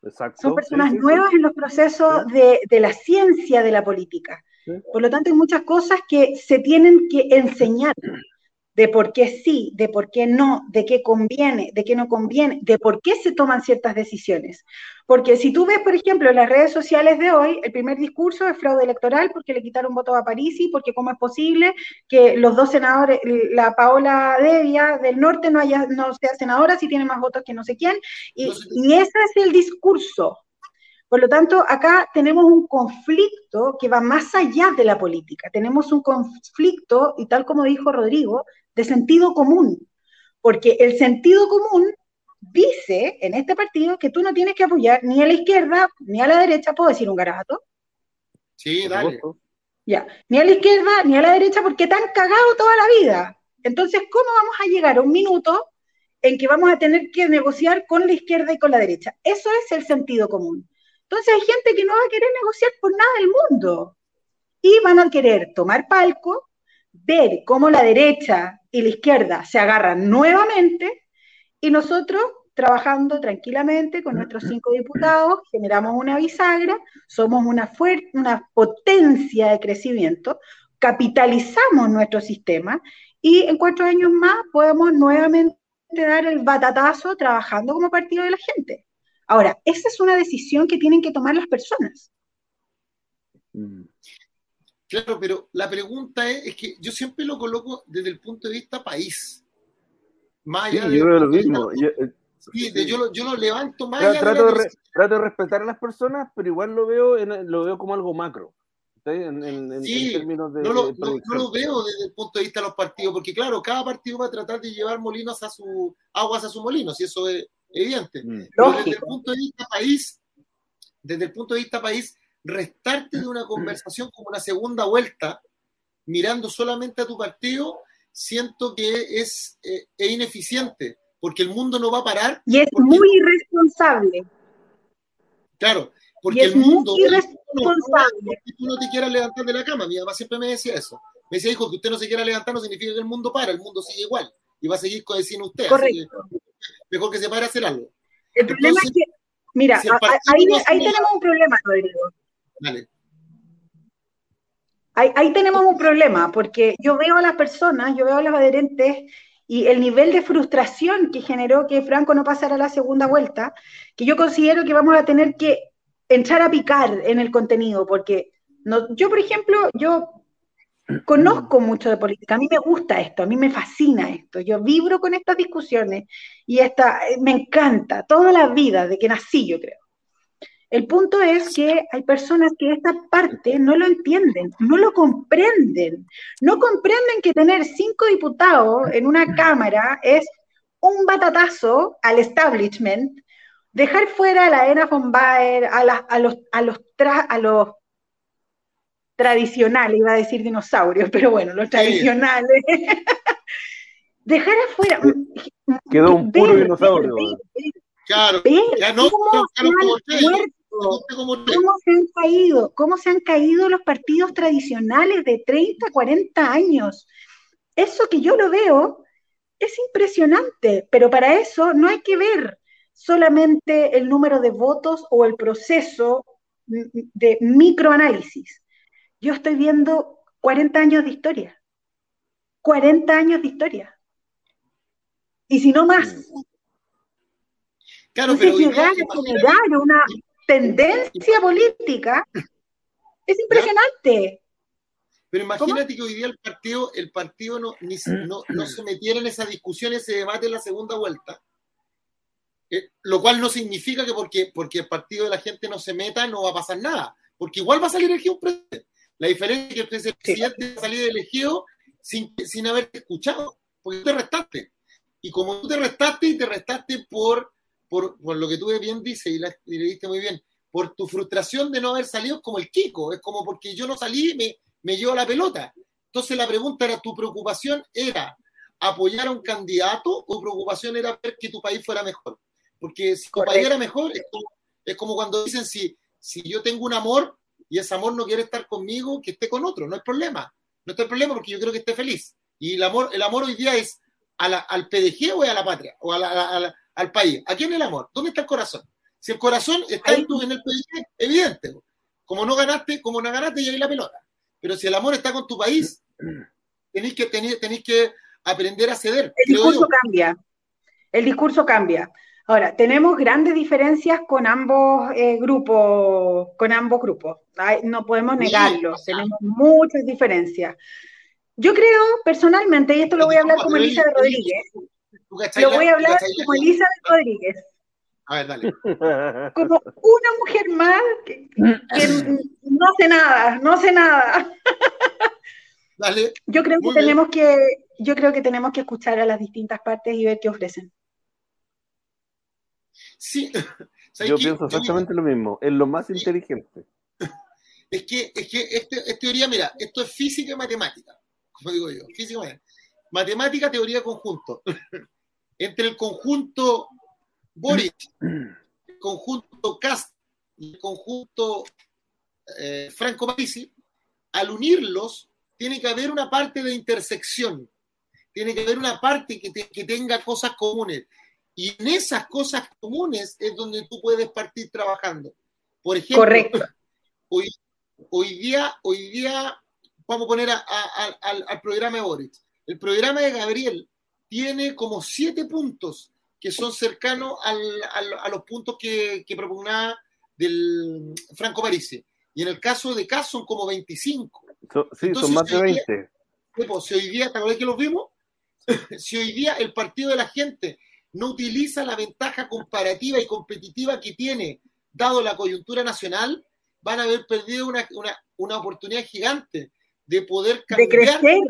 Exacto. Son personas sí, sí, nuevas sí. en los procesos de, de, la ciencia de la política. Por lo tanto, hay muchas cosas que se tienen que enseñar de por qué sí, de por qué no, de qué conviene, de qué no conviene, de por qué se toman ciertas decisiones. Porque si tú ves, por ejemplo, en las redes sociales de hoy, el primer discurso es fraude electoral porque le quitaron votos a Parisi, porque cómo es posible que los dos senadores, la Paola Devia del norte no, haya, no sea senadora si tiene más votos que no sé quién, y, y ese es el discurso. Por lo tanto, acá tenemos un conflicto que va más allá de la política. Tenemos un conflicto, y tal como dijo Rodrigo, de sentido común. Porque el sentido común dice en este partido que tú no tienes que apoyar ni a la izquierda ni a la derecha. ¿Puedo decir un garabato? Sí, dale. Ya, ni a la izquierda ni a la derecha porque te han cagado toda la vida. Entonces, ¿cómo vamos a llegar a un minuto en que vamos a tener que negociar con la izquierda y con la derecha. Eso es el sentido común. Entonces hay gente que no va a querer negociar por nada del mundo y van a querer tomar palco, ver cómo la derecha y la izquierda se agarran nuevamente y nosotros trabajando tranquilamente con nuestros cinco diputados, generamos una bisagra, somos una, una potencia de crecimiento, capitalizamos nuestro sistema y en cuatro años más podemos nuevamente dar el batatazo trabajando como partido de la gente. Ahora, esa es una decisión que tienen que tomar las personas. Claro, pero la pregunta es, que yo siempre lo coloco desde el punto de vista país. Más yo veo lo mismo. Sí, yo, lo, yo lo levanto más. trato, de trato, de respetar a las personas, pero igual lo veo, lo veo como algo macro. En, en, términos de, no, lo, no, lo, veo desde el punto de vista de los partidos, porque claro, cada partido va a tratar de llevar molinos a su aguas a su molino, si eso es evidente. Mm. Pero desde el punto de vista país, desde el punto de vista país, restarte de una conversación como una segunda vuelta, mirando solamente a tu partido, siento que es, eh, es ineficiente porque el mundo no va a parar. Y es muy irresponsable. Claro, porque el mundo, irresponsable. tú no te quieras levantar de la cama. Mi mamá siempre me decía eso. Me decía, hijo, que usted no se quiera levantar no significa que el mundo para, el mundo sigue igual y va a seguir sin usted. Correcto. mejor que se pare a hacer algo. El problema es que, mira, ahí, ahí tenemos un problema, Rodrigo. Ahí, tenemos un problema, porque yo veo a las personas, yo veo a los adherentes y el nivel de frustración que generó que Franco no pasara la segunda vuelta, que yo considero que vamos a tener que entrar a picar en el contenido, porque no, yo, por ejemplo, yo conozco mucho de política, a mí me gusta esto, a mí me fascina esto, yo vibro con estas discusiones y esta, me encanta, toda la vida, de que nací, yo creo. El punto es que hay personas que esta parte no lo entienden, no lo comprenden. No comprenden que tener cinco diputados en una Cámara es un batatazo al establishment, dejar fuera a la Ena von Baer, a, a, los, a, los a los tradicionales, iba a decir dinosaurios, pero bueno, los tradicionales. dejar afuera. Quedó un puro dinosaurio. claro, ya no, ¿Cómo se han caído? ¿Cómo se han caído los partidos tradicionales de 30, 40 años? Eso que yo lo veo es impresionante, pero para eso no hay que ver solamente el número de votos o el proceso de microanálisis. Yo estoy viendo 40 años de historia. 40 años de historia. Y si no más. Claro, Entonces, pero llegar a generar una, tendencia política es impresionante. Pero imagínate que hoy día el partido, el partido no, no, se metiera en esa discusión, ese debate en la segunda vuelta. Eh, lo cual no significa que porque, porque el partido de la gente no se meta no va a pasar nada, porque igual va a salir elegido un presidente. La diferencia es que el presidente va a salir elegido sin, sin haberte escuchado, porque tú te restaste. Y como tú te restaste y te restaste por por, lo que tú bien dices y, le diste muy bien, por tu frustración de no haber salido como el Kiko, es como porque yo no salí y me, me llevo la pelota. Entonces la pregunta era, ¿tu preocupación era apoyar a un candidato o preocupación era ver que tu país fuera mejor? Porque si tu país era mejor, es como, cuando dicen, si, si yo tengo un amor y ese amor no quiere estar conmigo, que esté con otro, no hay problema. No hay problema porque yo creo que esté feliz. Y el amor, el amor hoy día es al PDG o a la patria, o a la, al país. ¿A quién el amor? ¿Dónde está el corazón? Si el corazón está en, tu, en el país, evidente. Como no ganaste, como no ganaste, y ahí la pelota. Pero si el amor está con tu país, tenéis que, tenéis, que aprender a ceder. El discurso cambia. El discurso cambia. Ahora, tenemos grandes diferencias con ambos eh, grupos, con ambos grupos. no podemos negarlo. tenemos muchas diferencias. Yo creo personalmente, y esto lo voy a hablar como Elizabeth Rodríguez, lo voy a hablar como Elizabeth Rodríguez. A ver, dale. Como una mujer más que, no sé nada, no sé nada. Dale. Yo creo que tenemos que, yo creo que tenemos que escuchar a las distintas partes y ver qué ofrecen. Sí. Yo pienso exactamente lo mismo, es lo más inteligente. Es que, es que este, es teoría, mira, esto es física y matemática, como digo yo, física y matemática. Matemática, teoría conjunto. entre el conjunto Boric, el conjunto Cast y el conjunto eh, Franco Parisi, al unirlos, tiene que haber una parte de intersección, tiene que haber una parte que, que tenga cosas comunes. Y en esas cosas comunes es donde tú puedes partir trabajando. Por ejemplo, Correcto. Hoy, hoy, día, hoy día vamos a poner a, a, al, al programa de Boric. El programa de Gabriel tiene como siete puntos que son cercanos al, al, a los puntos que, que propugnaba del Franco Parisi. Y en el caso de Cas son como 25. So, sí, Entonces, son más de 20. Día, si hoy día, ¿te que los vimos? si hoy día el partido de la gente no utiliza la ventaja comparativa y competitiva que tiene, dado la coyuntura nacional, van a haber perdido una, una, una oportunidad gigante de poder cambiar. De crecer.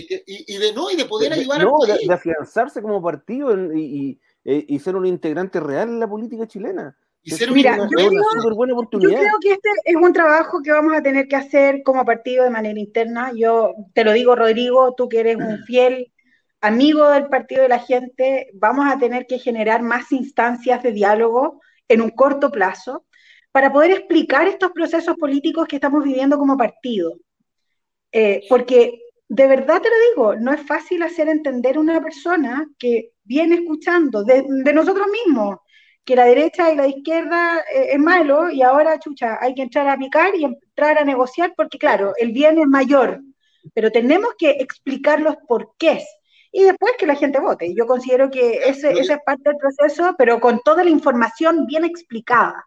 De que, y, y, de no, y de poder de, ayudar no, al país. De, de, afianzarse como partido y, y, y, ser un integrante real en la política chilena. Y ser Mira, una, yo, creo, buena oportunidad. yo creo que este es un trabajo que vamos a tener que hacer como partido de manera interna. Yo te lo digo, Rodrigo, tú que eres un fiel amigo del partido de la gente, vamos a tener que generar más instancias de diálogo en un corto plazo para poder explicar estos procesos políticos que estamos viviendo como partido. Eh, porque de verdad te lo digo, no es fácil hacer entender a una persona que viene escuchando de, de, nosotros mismos que la derecha y la izquierda eh, es malo y ahora, chucha, hay que entrar a picar y entrar a negociar porque, claro, el bien es mayor, pero tenemos que explicar los porqués y después que la gente vote. Yo considero que ese, ese es parte del proceso, pero con toda la información bien explicada.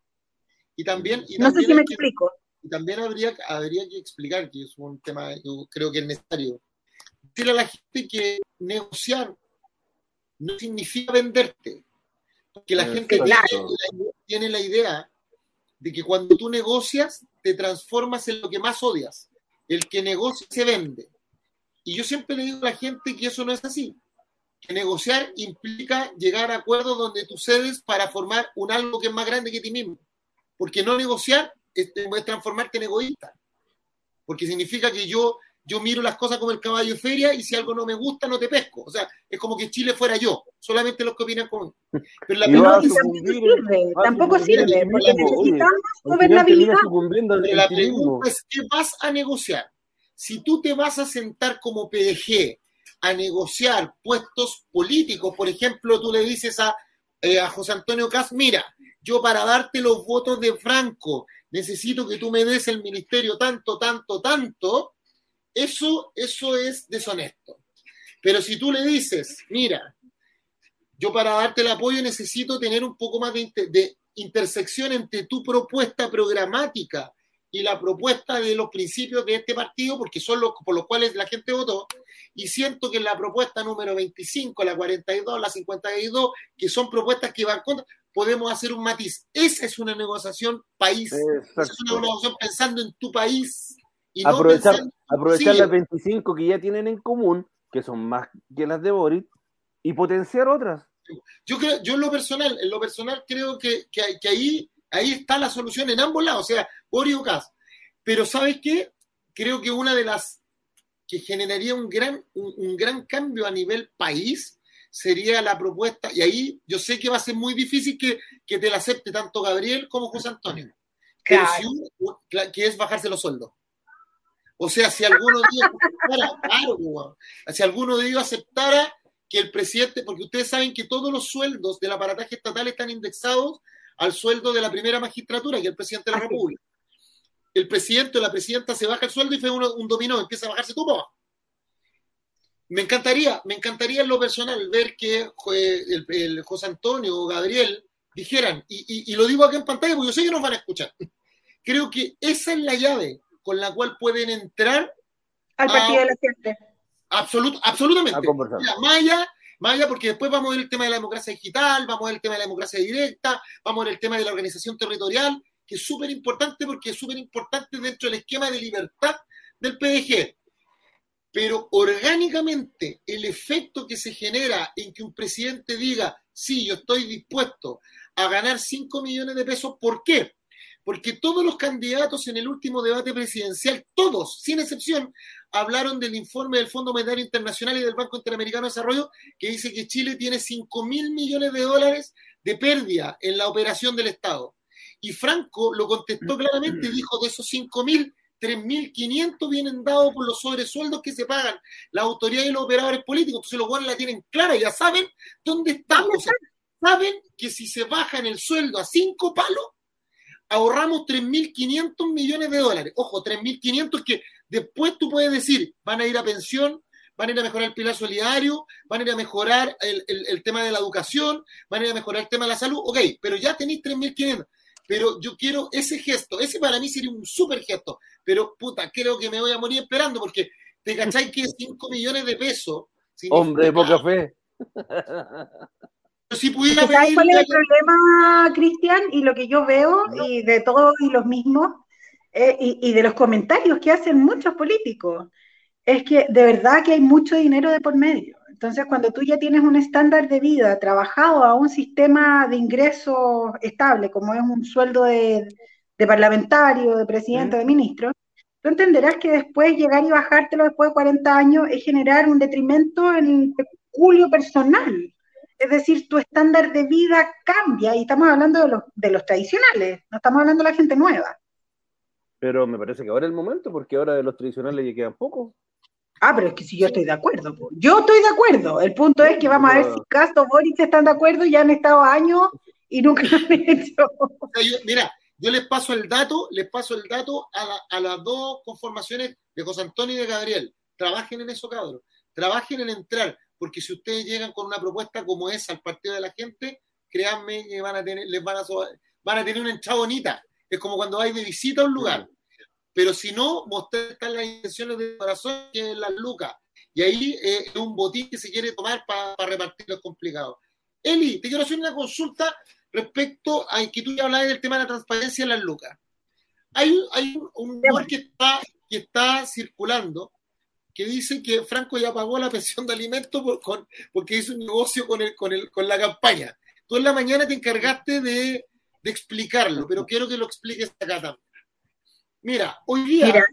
Y también, y no sé si me que, explico. Y también habría, habría que explicar, que es un tema yo creo que es necesario, decirle a la gente que negociar no significa venderte. Porque la gente tiene, la, tiene la idea de que cuando tú negocias, te transformas en lo que más odias. El que negocia se vende. Y yo siempre le digo a la gente que eso no es así. Que negociar implica llegar a acuerdos donde tú cedes para formar un algo que es más grande que ti mismo. Porque no negociar es, es transformarte en egoísta. Porque significa que yo, yo miro las cosas como el caballo de feria y si algo no me gusta, no te pesco. O sea, es como que Chile fuera yo, solamente los que opinan conmigo. Pero la tampoco sirve, tampoco sirve, porque necesitamos gobernabilidad. Pero la pregunta es, ¿qué vas a negociar? Si tú te vas a sentar como PDG a negociar puestos políticos, por ejemplo, tú le dices a, eh, a José Antonio Cas, mira, yo para darte los votos de Franco necesito que tú me des el ministerio tanto, tanto, tanto, eso, eso es deshonesto. Pero si tú le dices, mira, yo para darte el apoyo necesito tener un poco más de, de intersección entre tu propuesta programática y la propuesta de los principios de este partido, porque son los por los cuales la gente votó, y siento que la propuesta número 25, la 42, la 52, que son propuestas que van contra, podemos hacer un matiz. Esa es una negociación país, Esa es una negociación pensando en tu país. Y aprovechar no aprovechar sí. las 25 que ya tienen en común, que son más que las de Boris, y potenciar otras. Yo creo, yo en lo personal, en lo personal creo que, que, que ahí, ahí está la solución en ambos lados, o sea, Boris o Cas. Pero ¿sabes qué? Creo que una de las que generaría un gran, un, un gran cambio a nivel país sería la propuesta, y ahí yo sé que va a ser muy difícil que, que te la acepte tanto Gabriel como José Antonio, claro. si que es bajarse los sueldos. O sea, si alguno de ellos aceptara, claro, si alguno de ellos aceptara que el presidente, porque ustedes saben que todos los sueldos del aparataje estatal están indexados al sueldo de la primera magistratura, que es el presidente de la República. El presidente o la presidenta se baja el sueldo y fue un, un dominó, empieza a bajarse todo me encantaría, me encantaría en lo personal ver que el, el José Antonio o Gabriel dijeran, y, y, y, lo digo acá en pantalla porque yo sé que nos van a escuchar, creo que esa es la llave con la cual pueden entrar al partido a, de la gente. Absolut, absolutamente. Mira, Maya, Maya, porque después vamos a ver el tema de la democracia digital, vamos a ver el tema de la democracia directa, vamos a ver el tema de la organización territorial, que es súper importante porque es súper importante dentro del esquema de libertad del PDG pero orgánicamente el efecto que se genera en que un presidente diga, sí, yo estoy dispuesto a ganar 5 millones de pesos, ¿por qué? porque todos los candidatos en el último debate presidencial, todos, sin excepción, hablaron del informe del Fondo Monetario Internacional y del Banco Interamericano de Desarrollo, que dice que Chile tiene 5 mil millones de dólares de pérdida en la operación del Estado. Y Franco lo contestó claramente, dijo de esos 5 mil, 3.500 vienen dados por los sobresueldos que se pagan las autoridades y los operadores políticos. Entonces los guardias la tienen clara, ya saben dónde estamos. saben que si se bajan el sueldo a cinco palos, ahorramos 3.500 millones de dólares. Ojo, 3.500 que después tú puedes decir, van a ir a pensión, van a ir a mejorar el pilar solidario, van a ir a mejorar el, el tema de la educación, van a ir a mejorar el tema de la salud. Ok, pero ya tenéis 3.500 pero yo quiero ese gesto, ese para mí sería un súper gesto, pero puta, creo que me voy a morir esperando porque te cacháis que 5 millones de pesos. Hombre de poca fe. Si pudiera ¿Sabes cuál es el problema, Cristian? Y lo que yo veo, y de todos y los mismos, eh, y, de los comentarios que hacen muchos políticos, es que de verdad que hay mucho dinero de por medio. Entonces, cuando tú ya tienes un estándar de vida trabajado a un sistema de ingresos estable, como es un sueldo de, parlamentario, de presidente, de ministro, tú entenderás que después llegar y bajártelo después de 40 años es generar un detrimento en el peculio personal. Es decir, tu estándar de vida cambia y estamos hablando de los, de los tradicionales, no estamos hablando de la gente nueva. Pero me parece que ahora es el momento, porque ahora de los tradicionales ya quedan pocos. Ah, pero es que si yo estoy de acuerdo. Yo estoy de acuerdo. El punto es que vamos a ver si Castro Boris están de acuerdo y han estado años y nunca lo han hecho. mira, yo les paso el dato, les paso el dato a, las dos conformaciones de José Antonio y de Gabriel. Trabajen en eso, cabros. Trabajen en entrar, porque si ustedes llegan con una propuesta como esa al partido de la gente, créanme que van a tener, les a, van a tener una entrada bonita. Es como cuando vais de visita a un lugar pero si no, mostrar las intenciones de corazón que es las lucas. Y ahí eh, es un botín que se quiere tomar para repartir los complicados. Eli, te quiero hacer una consulta respecto a que tú ya hablabas del tema de la transparencia en las lucas. Hay, hay un lugar que está, que está circulando que dice que Franco ya pagó la pensión de alimentos porque hizo un negocio con, el, con, el, con la campaña. Tú en la mañana te encargaste de, de explicarlo, pero quiero que lo expliques acá también. Mira, hoy día.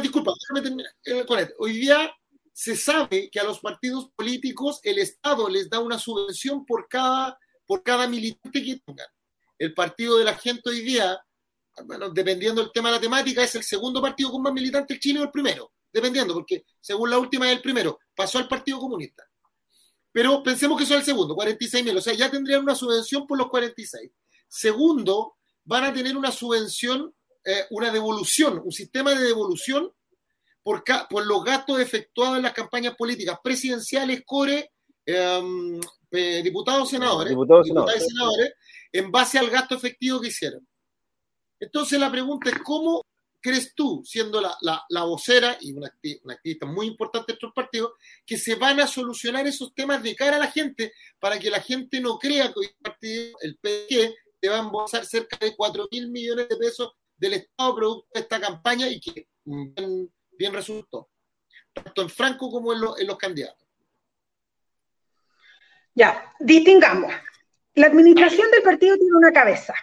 disculpa, déjame terminar eh, con esto. Hoy día se sabe que a los partidos políticos el Estado les da una subvención por cada, por cada militante que tengan. El partido de la gente hoy día, bueno, dependiendo del tema de la temática, es el segundo partido con más militantes Chile o el primero, dependiendo, porque según la última es el primero, pasó al Partido Comunista. Pero pensemos que son el segundo, 46 mil, o sea, ya tendrían una subvención por los 46. Segundo, van a tener una subvención, eh, una devolución, un sistema de devolución por los gastos efectuados en las campañas políticas presidenciales, core, em, eh, diputados, senadores, diputados, senadores. y senadores, en base al gasto efectivo que hicieron. Entonces la pregunta es, ¿cómo crees tú, siendo la, la, vocera y una, activista muy importante de estos partidos, que se van a solucionar esos temas de cara a la gente para que la gente no crea que el partido, el PG, va a embolsar cerca de 4 mil millones de pesos del Estado producto de esta campaña y que bien, resultó, tanto en Franco como en, en los candidatos. Ya, distingamos. La administración del partido tiene una cabeza.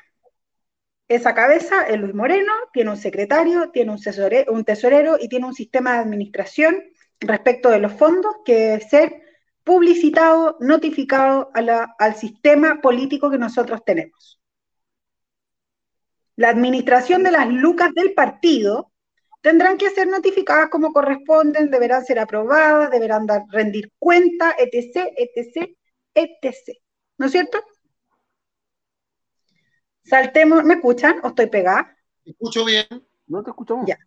Esa cabeza es Luis Moreno, tiene un secretario, tiene un tesorero, y tiene un sistema de administración respecto de los fondos que debe ser publicitado, notificado al sistema político que nosotros tenemos la administración de las lucas del partido tendrán que ser notificadas como corresponden, deberán ser aprobadas, deberán dar, rendir cuenta, etc., etc., etc. ¿No es cierto? Saltemos, ¿me escuchan o estoy pegada? Escucho bien. No te escuchamos. Ya.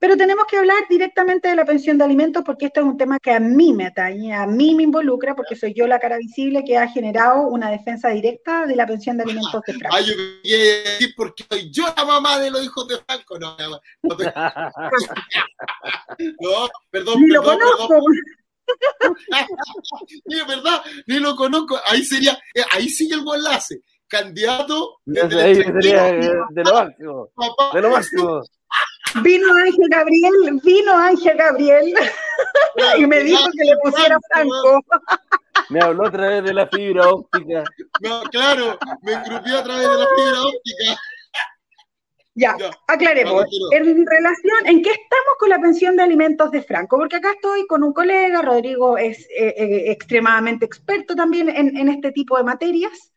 Pero tenemos que hablar directamente de la pensión de alimentos porque esto es un tema que a mí me atañe, a mí me involucra porque soy yo la cara visible que ha generado una defensa directa de la pensión de alimentos de Franco. Ay, yo quería decir porque soy yo la mamá de los hijos de Franco. No, no, no, perdón, Ni lo conozco. Ni es verdad, ni lo conozco. Ahí sería, eh, ahí sigue el enlace. Candidato. ahí sería de lo máximo. De lo máximo. Vino Ángel Gabriel, vino Ángel Gabriel y me dijo que le pusiera Franco. Me habló a través de la fibra óptica. No, claro, me engrupió a través de la fibra óptica. Ya, aclaremos. En relación, ¿en qué estamos con la pensión de alimentos de Franco? Porque acá estoy con un colega, Rodrigo es eh, eh, extremadamente experto también en, este tipo de materias.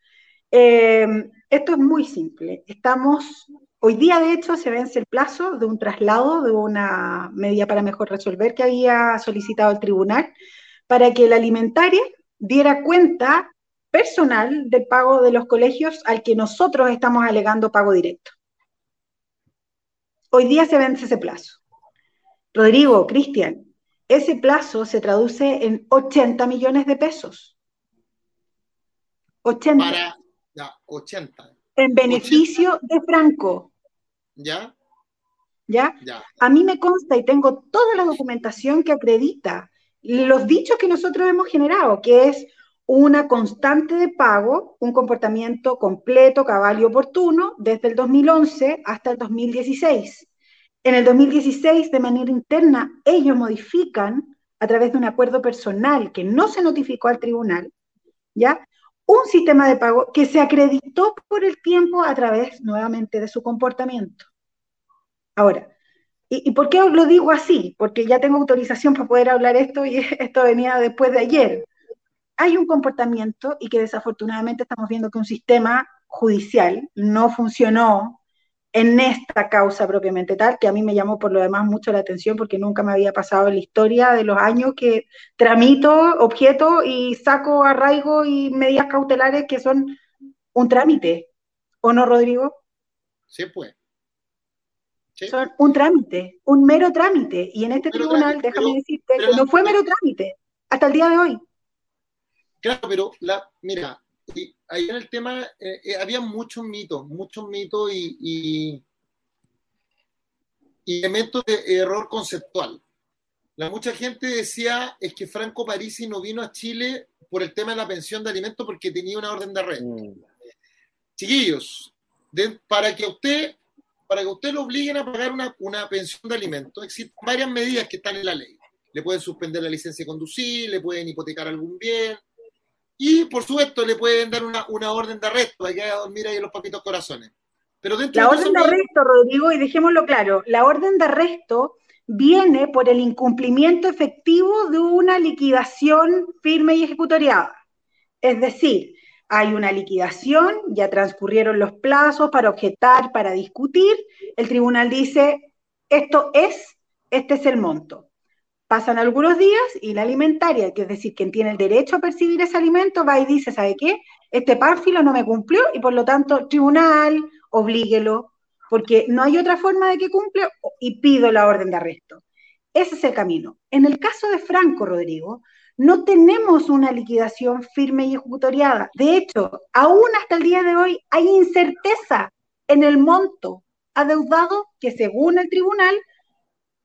Eh, esto es muy simple. Estamos, hoy día de hecho se vence el plazo de un traslado de una medida para mejor resolver que había solicitado el tribunal para que la alimentaria diera cuenta personal del pago de los colegios al que nosotros estamos alegando pago directo. Hoy día se vence ese plazo. Rodrigo, Cristian, ese plazo se traduce en 80 millones de pesos. 80. Para, ya, 80. En beneficio de Franco. ¿Ya? ¿Ya? ¿Ya? A mí me consta y tengo toda la documentación que acredita los dichos que nosotros hemos generado, que es una constante de pago, un comportamiento completo, cabal y oportuno desde el 2011 hasta el 2016. En el 2016, de manera interna, ellos modifican, a través de un acuerdo personal que no se notificó al tribunal, ¿ya? Un sistema de pago que se acreditó por el tiempo a través nuevamente de su comportamiento. Ahora, ¿y, ¿y por qué lo digo así? Porque ya tengo autorización para poder hablar esto y esto venía después de ayer hay un comportamiento y que desafortunadamente estamos viendo que un sistema judicial no funcionó en esta causa propiamente tal, que a mí me llamó por lo demás mucho la atención porque nunca me había pasado en la historia de los años que tramito objetos y saco arraigo y medidas cautelares que son un trámite. ¿O no, Rodrigo? Sí, pues. Son un trámite, un mero trámite. Y en este tribunal, déjame decirte, que no fue mero trámite hasta el día de hoy. Claro, pero la, mira, ahí en el tema eh, eh, había muchos mitos, muchos mitos y, elementos de error conceptual. La mucha gente decía es que Franco Parisi no vino a Chile por el tema de la pensión de alimentos porque tenía una orden de arresto. Mm. Chiquillos, para que usted para que usted lo obliguen a pagar una, una pensión de alimentos, existen varias medidas que están en la ley. Le pueden suspender la licencia de conducir, le pueden hipotecar algún bien, y por supuesto le pueden dar una, orden de arresto, hay que dormir ahí en los papitos corazones. Pero dentro la orden de arresto, Rodrigo, y dejémoslo claro, la orden de arresto viene por el incumplimiento efectivo de una liquidación firme y ejecutoriada. Es decir, hay una liquidación, ya transcurrieron los plazos para objetar, para discutir, el tribunal dice, esto es, este es el monto. Pasan algunos días y la alimentaria, que es decir, quien tiene el derecho a percibir ese alimento, va y dice, ¿sabe qué? Este párfilo no me cumplió y por lo tanto, tribunal, oblíguelo, porque no hay otra forma de que cumple y pido la orden de arresto. Ese es el camino. En el caso de Franco, Rodrigo, no tenemos una liquidación firme y ejecutoriada. De hecho, aún hasta el día de hoy hay incerteza en el monto adeudado que según el tribunal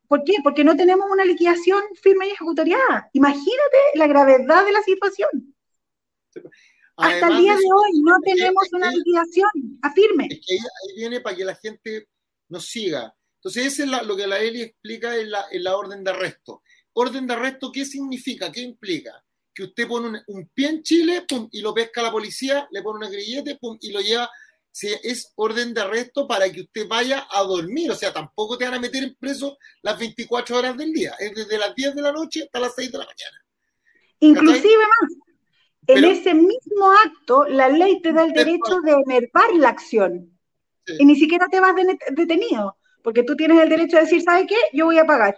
¿Por qué? Porque no tenemos una liquidación firme y ejecutoriada. Imagínate la gravedad de la situación. Hasta el día de, hoy no tenemos una liquidación a firme. ahí, viene para que la gente nos siga. Entonces, eso es lo que la Eli explica en la, orden de arresto. Orden de arresto, ¿qué significa? ¿Qué implica? Que usted pone un, pie en Chile y lo pesca la policía, le pone una grillete y lo lleva es orden de arresto para que usted vaya a dormir. O sea, tampoco te van a meter en preso las 24 horas del día. Es desde las 10 de la noche hasta las 6 de la mañana. Inclusive más. En ese mismo acto, la ley te da el derecho de enervar la acción. Y ni siquiera te vas detenido, porque tú tienes el derecho de decir, ¿sabe qué? Yo voy a pagar.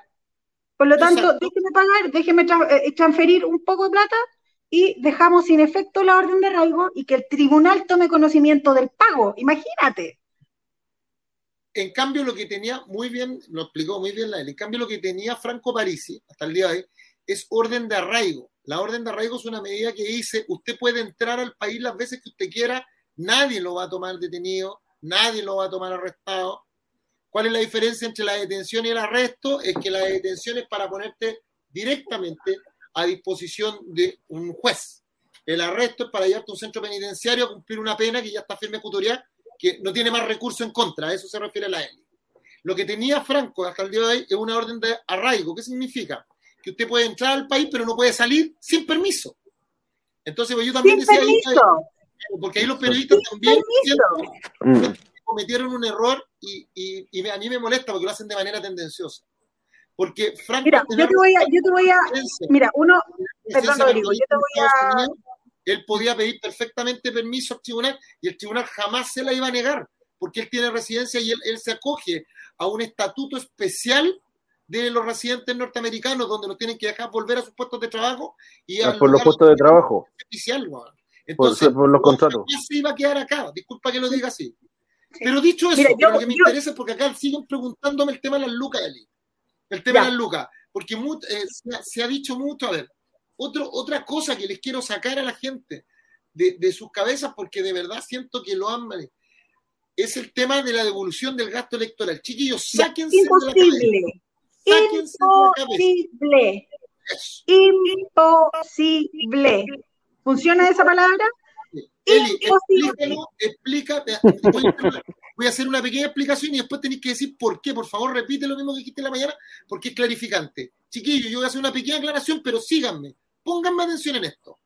Por lo tanto, déjeme pagar, déjeme eh, transferir un poco de plata y dejamos sin efecto la orden de arraigo y que el tribunal tome conocimiento del pago. Imagínate. En cambio, lo que tenía muy bien, lo explicó muy bien la él, en cambio lo que tenía Franco Parisi hasta el día de hoy es orden de arraigo. La orden de arraigo es una medida que dice, usted puede entrar al país las veces que usted quiera, nadie lo va a tomar detenido, nadie lo va a tomar arrestado. ¿Cuál es la diferencia entre la detención y el arresto? Es que la detención es para ponerte directamente a disposición de un juez. El arresto es para llevarte a un centro penitenciario a cumplir una pena que ya está firme ejecutorial, que no tiene más recurso en contra. A eso se refiere la ELI. Lo que tenía Franco hasta el día de hoy es una orden de arraigo. ¿Qué significa? Que usted puede entrar al país, pero no puede salir sin permiso. Entonces, pues, yo también Sin decía, ahí, permiso. porque ahí los periodistas Sin también Mm. cometieron un error y, y- y a mí me molesta porque lo hacen de manera tendenciosa. Porque Franco Mira, yo te voy a, yo te voy a, mira, uno, perdón, Rodrigo, yo te voy a, Él podía pedir perfectamente permiso al tribunal y el tribunal jamás se la iba a negar, porque él tiene residencia y él, él se acoge a un estatuto especial de los residentes norteamericanos, donde los tienen que dejar volver a sus puestos de trabajo y Ah, al por los puestos de trabajo, por, Entonces, por los contratos. se iba a quedar acá. Disculpa que lo diga así. Pero dicho eso, Mira, yo- pero lo que me yo- interesa es porque acá siguen preguntándome el tema de las lucas, Eli. El tema de lucas. Porque eh, se, ha, se ha dicho mucho, a ver, otro, otra cosa que les quiero sacar a la gente de, de sus cabezas, porque de verdad siento que lo aman, es el tema de la devolución del gasto electoral. Chiquillos, sáquense de la cabeza. imposible, Sáquense de la cabeza. imposible, imposible. ¿Funciona esa palabra? Eli, Imposible. explícalo, explica. Voy a, hacer una pequeña explicación y después tenéis que decir por qué. Por favor, repite lo mismo que dijiste en la mañana, porque es clarificante. Chiquillos, yo voy a hacer una pequeña aclaración, pero síganme. Pónganme atención en esto.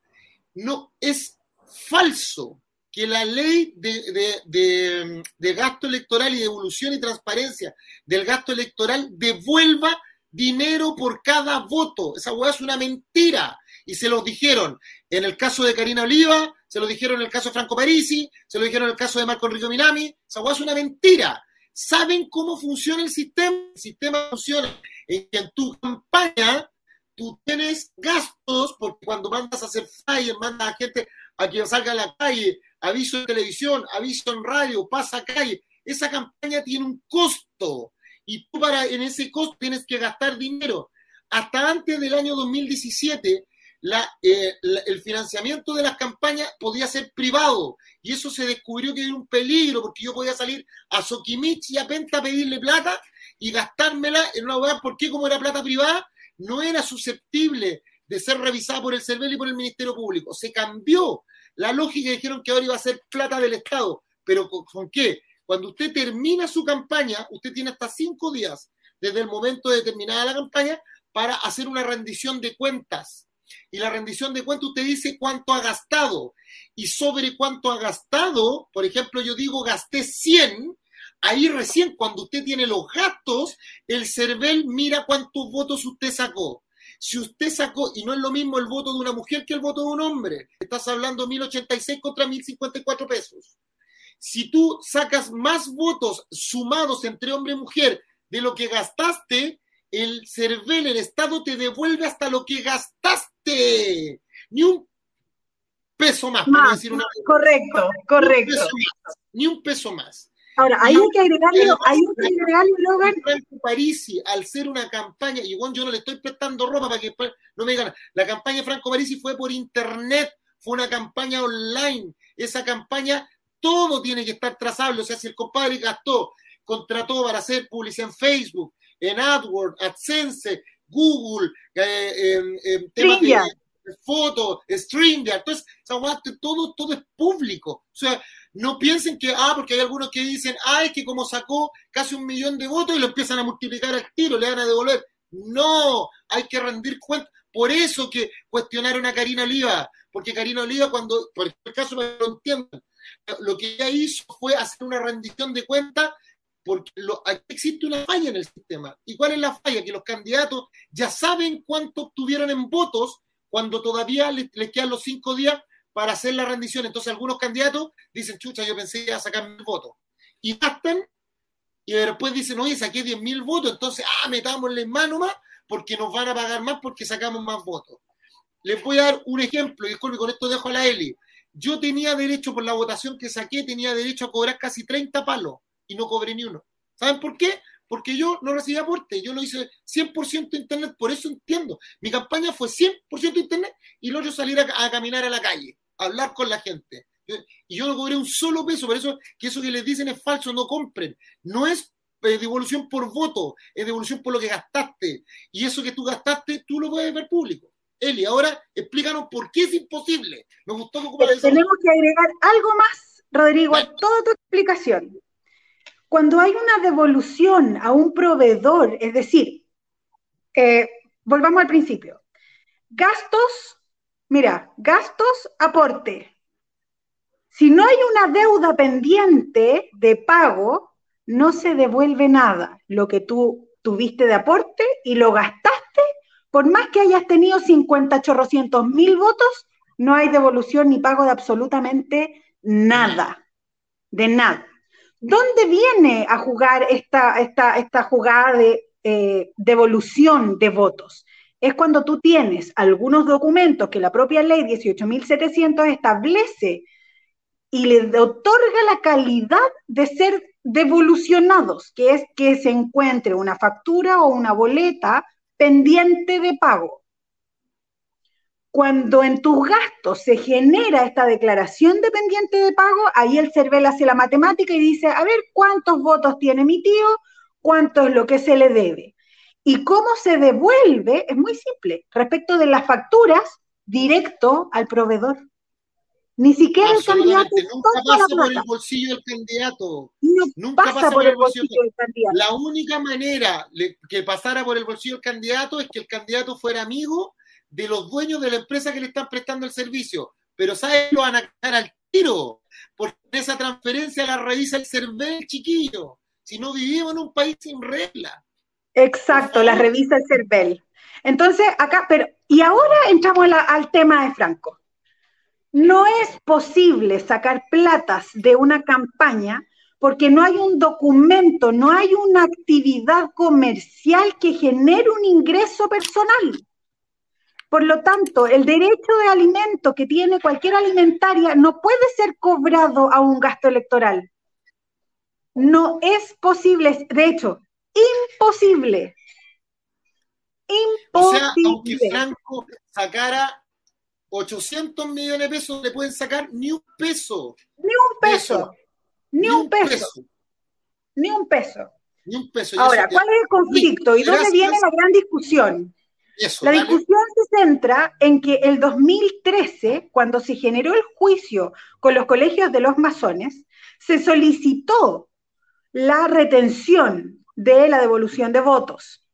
No es falso que la ley de gasto electoral y devolución y transparencia del gasto electoral devuelva dinero por cada voto. Esa hueá es una mentira. Y se los dijeron en el caso de Karina Oliva, se lo dijeron en el caso de Franco Parisi, se lo dijeron en el caso de Marco Enrico Minami. Esa es una mentira. ¿Saben cómo funciona el sistema? El sistema funciona en que en tu campaña tú tienes gastos, porque cuando mandas a hacer flyers, mandas a gente a que salga a la calle, aviso en televisión, aviso en radio, pasa a calle, esa campaña tiene un costo y tú para en ese costo tienes que gastar dinero. Hasta antes del año 2017, eh, el financiamiento de las campañas podía ser privado y eso se descubrió que era un peligro porque yo podía salir a Soquimich y a Penta a pedirle plata y gastármela en una hueá porque como era plata privada no era susceptible de ser revisada por el CERVEL y por el Ministerio Público. Se cambió la lógica y dijeron que ahora iba a ser plata del Estado. ¿Pero con, con qué? Cuando usted termina su campaña, usted tiene hasta cinco días desde el momento de terminada la campaña para hacer una rendición de cuentas. Y la rendición de cuentas usted dice cuánto ha gastado. Y sobre cuánto ha gastado, por ejemplo, yo digo gasté 100, ahí recién cuando usted tiene los gastos, el CERVEL mira cuántos votos usted sacó. Si usted sacó, y no es lo mismo el voto de una mujer que el voto de un hombre, estás hablando 1086 contra 1054 pesos. Si tú sacas más votos sumados entre hombre y mujer de lo que gastaste, el CERVEL, el Estado, te devuelve hasta lo que gastaste. Ni un peso más, Más, decir una correcto, Ni un correcto. peso más. Ni un peso más. Ahora, hay que agregarle, hay que agregarle, Logan, Parisi, al ser una campaña, y bueno, yo no le estoy prestando ropa para que no me digan, la campaña de Franco Parisi fue por internet, fue una campaña online. Esa campaña, todo tiene que estar trazable. O sea, si el compadre gastó, contrató para hacer publicidad en Facebook, en AdWords, AdSense, Google, eh, en temas de, de fotos, StreamYard, entonces, todo, todo es público. O sea, no piensen que, ah, porque hay algunos que dicen, ah, es que como sacó casi un millón de votos y lo empiezan a multiplicar al tiro, le van a devolver. No, hay que rendir cuentas. Por eso que cuestionaron a Karina Oliva, porque Karina Oliva, cuando, por el caso, que lo entiendan, lo que ella hizo fue hacer una rendición de cuentas porque lo- aquí existe una falla en el sistema. ¿Y cuál es la falla? Que los candidatos ya saben cuánto obtuvieron en votos cuando todavía les, quedan los cinco días para hacer la rendición. Entonces algunos candidatos dicen, chucha, yo pensé que iba a sacar mil votos. Y gastan y después dicen, oye, saqué 10 mil votos, entonces, ah, metámosle en mano más porque nos van a pagar más porque sacamos más votos. Les voy a dar un ejemplo, y con esto dejo a la Eli. Yo tenía derecho, por la votación que saqué, tenía derecho a cobrar casi 30 palos y no cobré ni uno. ¿Saben por qué? Porque yo no recibí aporte, yo lo hice 100% internet, por eso entiendo. Mi campaña fue 100% internet y luego salir a, a caminar a la calle, a hablar con la gente. Yo- y yo no cobré un solo peso, por eso que eso que les dicen es falso, no compren. No es eh, devolución por voto, es devolución por lo que gastaste. Y eso que tú gastaste, tú lo puedes ver público. Eli, ahora explícanos por qué es imposible. Me gustó que tenemos que agregar algo más, Rodrigo, a toda tu explicación. Cuando hay una devolución a un proveedor, es decir, eh, volvamos al principio, gastos Mira, gastos, aporte. Si no hay una deuda pendiente de pago, no se devuelve nada. Lo que tú tuviste de aporte y lo gastaste, por más que hayas tenido 50 chorrocientos mil votos, no hay devolución ni pago de absolutamente nada. De nada. ¿Dónde viene a jugar esta, esta, esta jugada de eh, devolución de votos? Es cuando tú tienes algunos documentos que la propia ley 18.700 establece y le otorga la calidad de ser devolucionados, que es que se encuentre una factura o una boleta pendiente de pago. Cuando en tus gastos se genera esta declaración de pendiente de pago, ahí el CERVEL hace la matemática y dice, a ver, ¿cuántos votos tiene mi tío? ¿Cuánto es lo que se le debe? Y cómo se devuelve es muy simple. Respecto de las facturas, directo al proveedor. Ni siquiera el candidato. Nunca pasa por el bolsillo del candidato. nunca pasa, por, el bolsillo, del candidato. La única manera que pasara por el bolsillo del candidato es que el candidato fuera amigo de los dueños de la empresa que le están prestando el servicio. Pero ¿sabes? Lo van a caer al tiro, porque esa transferencia la revisa el CERVEL, chiquillo. Si no vivimos en un país sin regla. Exacto, la revisa el CERVEL. Entonces, acá, pero, y ahora entramos al tema de Franco. No es posible sacar platas de una campaña porque no hay un documento, no hay una actividad comercial que genere un ingreso personal. Por lo tanto, el derecho de alimento que tiene cualquier alimentaria no puede ser cobrado a un gasto electoral. No es posible, de hecho, imposible. Imposible. O sea, aunque Franco sacara 800 millones de pesos, le pueden sacar ni un peso. Ni un peso. Ni, un, peso. Ni un peso. Ni un peso. Ahora, ¿cuál es el conflicto? ¿Y dónde viene la gran discusión? La discusión se centra en que el 2013, cuando se generó el juicio con los colegios de los masones, se solicitó la retención de la devolución de votos.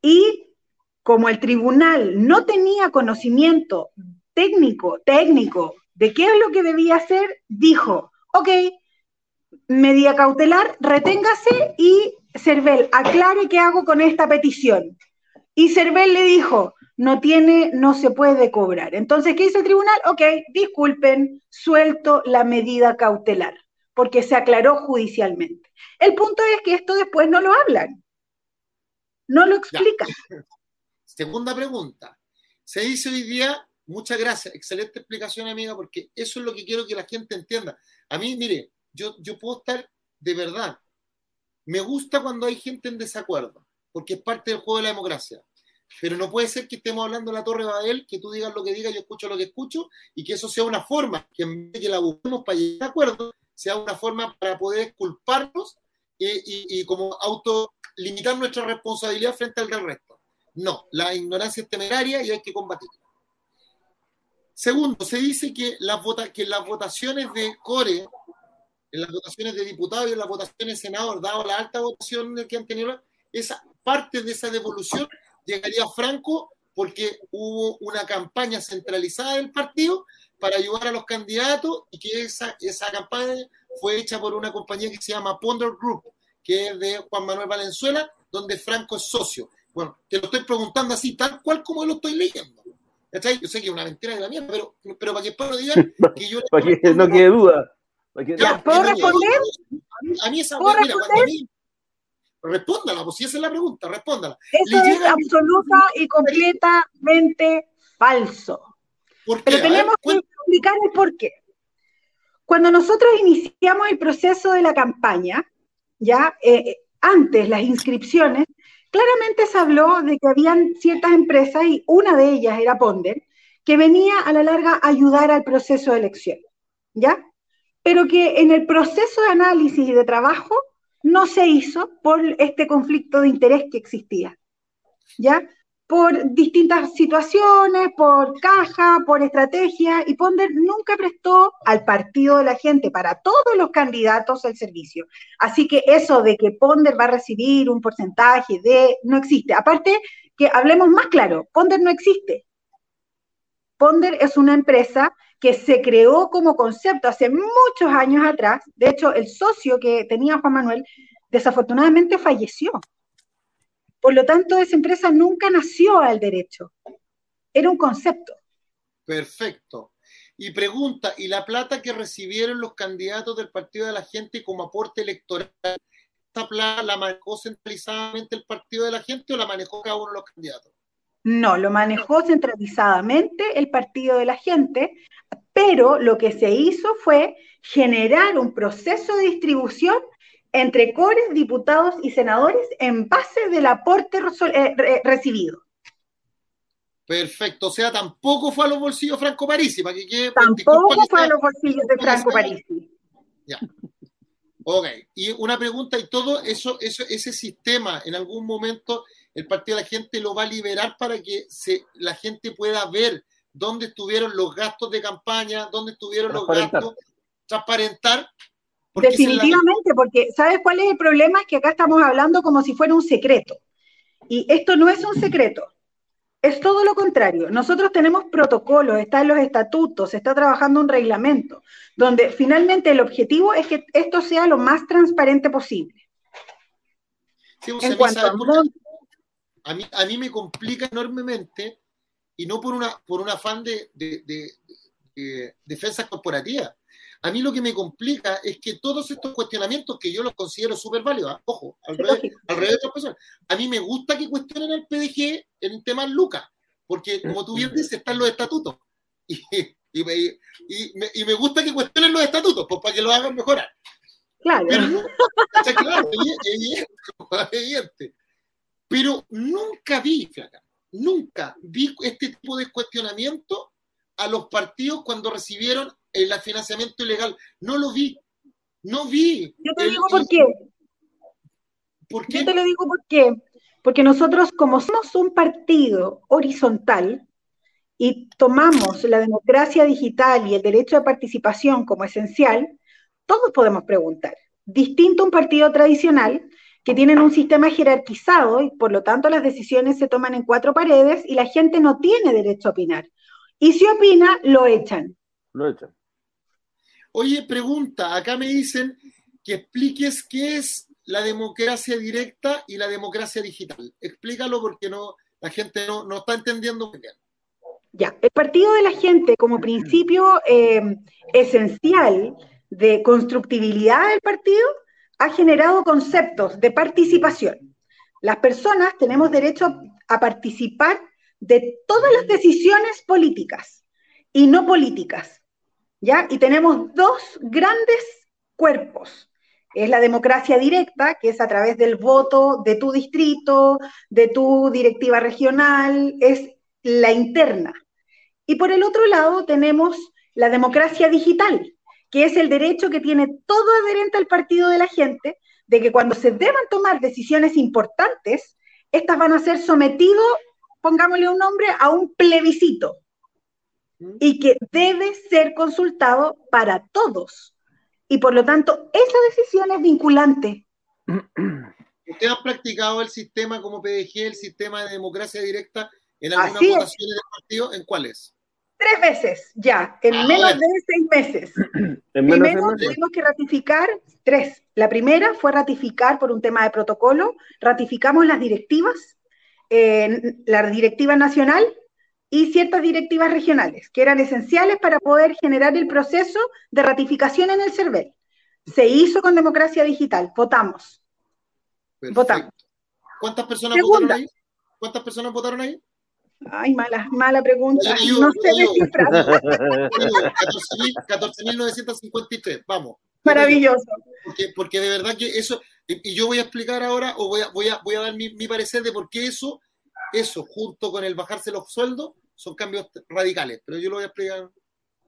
Y como el tribunal no tenía conocimiento técnico, técnico, de qué es lo que debía hacer, dijo, ok, medida cautelar, reténgase y Cervel, aclare qué hago con esta petición. Y Cervel le dijo, no tiene, no se puede cobrar. Entonces, ¿qué hizo el tribunal? Ok, disculpen, suelto la medida cautelar, porque se aclaró judicialmente. El punto es que esto después no lo hablan, no lo explican. Segunda pregunta. Se dice hoy día, muchas gracias, excelente explicación, amiga, porque eso es lo que quiero que la gente entienda. A mí, mire, yo, yo puedo estar de verdad. Me gusta cuando hay gente en desacuerdo, porque es parte del juego de la democracia. Pero no puede ser que estemos hablando de la Torre Babel, que tú digas lo que digas, yo escucho lo que escucho, y que eso sea una forma, que en vez de que la busquemos para llegar a acuerdo, sea una forma para poder culparnos y, y, como autolimitar nuestra responsabilidad frente al del resto. No, la ignorancia es temeraria y hay que combatirla. Segundo, se dice que las, votaciones de Core, en las votaciones de diputados y en las votaciones de senador, dado la alta votación que han tenido, esa parte de esa devolución llegaría a Franco porque hubo una campaña centralizada del partido para ayudar a los candidatos y que esa, esa campaña fue hecha por una compañía que se llama Ponder Group, que es de Juan Manuel Valenzuela, donde Franco es socio. Bueno, te lo estoy preguntando así, tal cual como lo estoy leyendo. Yo sé que es una mentira de la mierda, pero, pero para que después digan que yo... para que no quede duda. ¿Puedo responder? A mí, esa ¿Puedo mira, cuando a mí, Respóndala, pues si esa es la pregunta, respóndala. Eso es absoluta y completamente falso. Pero tenemos que explicar el por qué. Cuando nosotros iniciamos el proceso de la campaña, ya eh, antes las inscripciones, claramente se habló de que habían ciertas empresas, y una de ellas era Ponder, que venía a la larga a ayudar al proceso de elección, ¿ya? Pero que en el proceso de análisis y de trabajo no se hizo por este conflicto de interés que existía, ¿ya? Por distintas situaciones, por caja, por estrategia, y Ponder nunca prestó al partido de la gente para todos los candidatos el servicio. Así que eso de que Ponder va a recibir un porcentaje de, no existe. Aparte, que hablemos más claro, Ponder no existe. Ponder es una empresa que se creó como concepto hace muchos años atrás. De hecho, el socio que tenía Juan Manuel desafortunadamente falleció. Por lo tanto, esa empresa nunca nació al derecho. Era un concepto. Perfecto. Y pregunta, ¿y la plata que recibieron los candidatos del Partido de la Gente como aporte electoral, esta plata la manejó centralizadamente el Partido de la Gente o la manejó cada uno de los candidatos? No, lo manejó centralizadamente el Partido de la Gente, pero lo que se hizo fue generar un proceso de distribución entre cores, diputados y senadores en base del aporte eh, recibido. Perfecto, o sea, tampoco fue a los bolsillos Franco Parisi, para que Tampoco fue a los bolsillos de Franco Parisi. Ya. Ok, y una pregunta, y todo eso, eso, ese sistema en algún momento el Partido de la Gente lo va a liberar para que se, la gente pueda ver dónde estuvieron los gastos de campaña, dónde estuvieron los gastos, transparentar. Definitivamente, porque ¿sabes cuál es el problema? Es que acá estamos hablando como si fuera un secreto. Y esto no es un secreto, es todo lo contrario. Nosotros tenemos protocolos, están los estatutos, se está trabajando un reglamento, donde finalmente el objetivo es que esto sea lo más transparente posible. en cuanto a, a mí, a mí me complica enormemente y no por, una, por un afán de, defensa corporativa. A mí lo que me complica es que todos estos cuestionamientos, que yo los considero súper válidos, ¿ah? ojo, al revés, de otras personas, a mí me gusta que cuestionen al PDG en temas Lucas, porque como tú bien dices, están los estatutos. Y, me, gusta que cuestionen los estatutos, pues para que lo hagan mejorar. Claro. Pero, claro, evidente. Pero nunca vi, flaca, nunca vi este tipo de cuestionamiento a los partidos cuando recibieron el financiamiento ilegal. No lo vi. No vi. Yo te digo por qué. ¿Por qué? Yo te lo digo por qué. Porque nosotros, como somos un partido horizontal y tomamos la democracia digital y el derecho de participación como esencial, todos podemos preguntar. Distinto a un partido tradicional que tienen un sistema jerarquizado y por lo tanto las decisiones se toman en cuatro paredes y la gente no tiene derecho a opinar. Y si opina, lo echan. Lo echan. Oye, pregunta, acá me dicen que expliques qué es la democracia directa y la democracia digital. Explícalo porque no, la gente no, no está entendiendo muy bien. Ya, el partido de la gente como principio eh, esencial de constructibilidad del partido ha generado conceptos de participación. Las personas tenemos derecho a participar de todas las decisiones políticas y no políticas, ¿ya? Y tenemos dos grandes cuerpos. Es la democracia directa, que es a través del voto de tu distrito, de tu directiva regional, es la interna. Y por el otro lado tenemos la democracia digital, que es el derecho que tiene todo adherente al partido de la gente, de que cuando se deban tomar decisiones importantes, estas van a ser sometidos, pongámosle un nombre, a un plebiscito y que debe ser consultado para todos. Y por lo tanto, esa decisión es vinculante. ¿Usted ha practicado el sistema como PDG, el sistema de democracia directa en algunas votaciones del partido? ¿En cuáles? Tres veces ya, en ah, menos de seis meses. En Primero tuvimos que ratificar tres. La primera fue ratificar por un tema de protocolo, ratificamos las directivas, la directiva nacional y ciertas directivas regionales, que eran esenciales para poder generar el proceso de ratificación en el CERVEL. Se hizo con democracia digital, votamos. Votamos. ¿Cuántas personas votaron ahí? ¿Cuántas personas votaron ahí? Ay, mala, mala pregunta. no sé de cifras. 14.953, vamos. Maravilloso. Porque, porque, de verdad que eso, y yo voy a explicar ahora, o voy a, voy a, voy a dar mi, mi, parecer de por qué eso, eso, junto con el bajarse los sueldos, son cambios radicales, pero yo lo voy a explicar.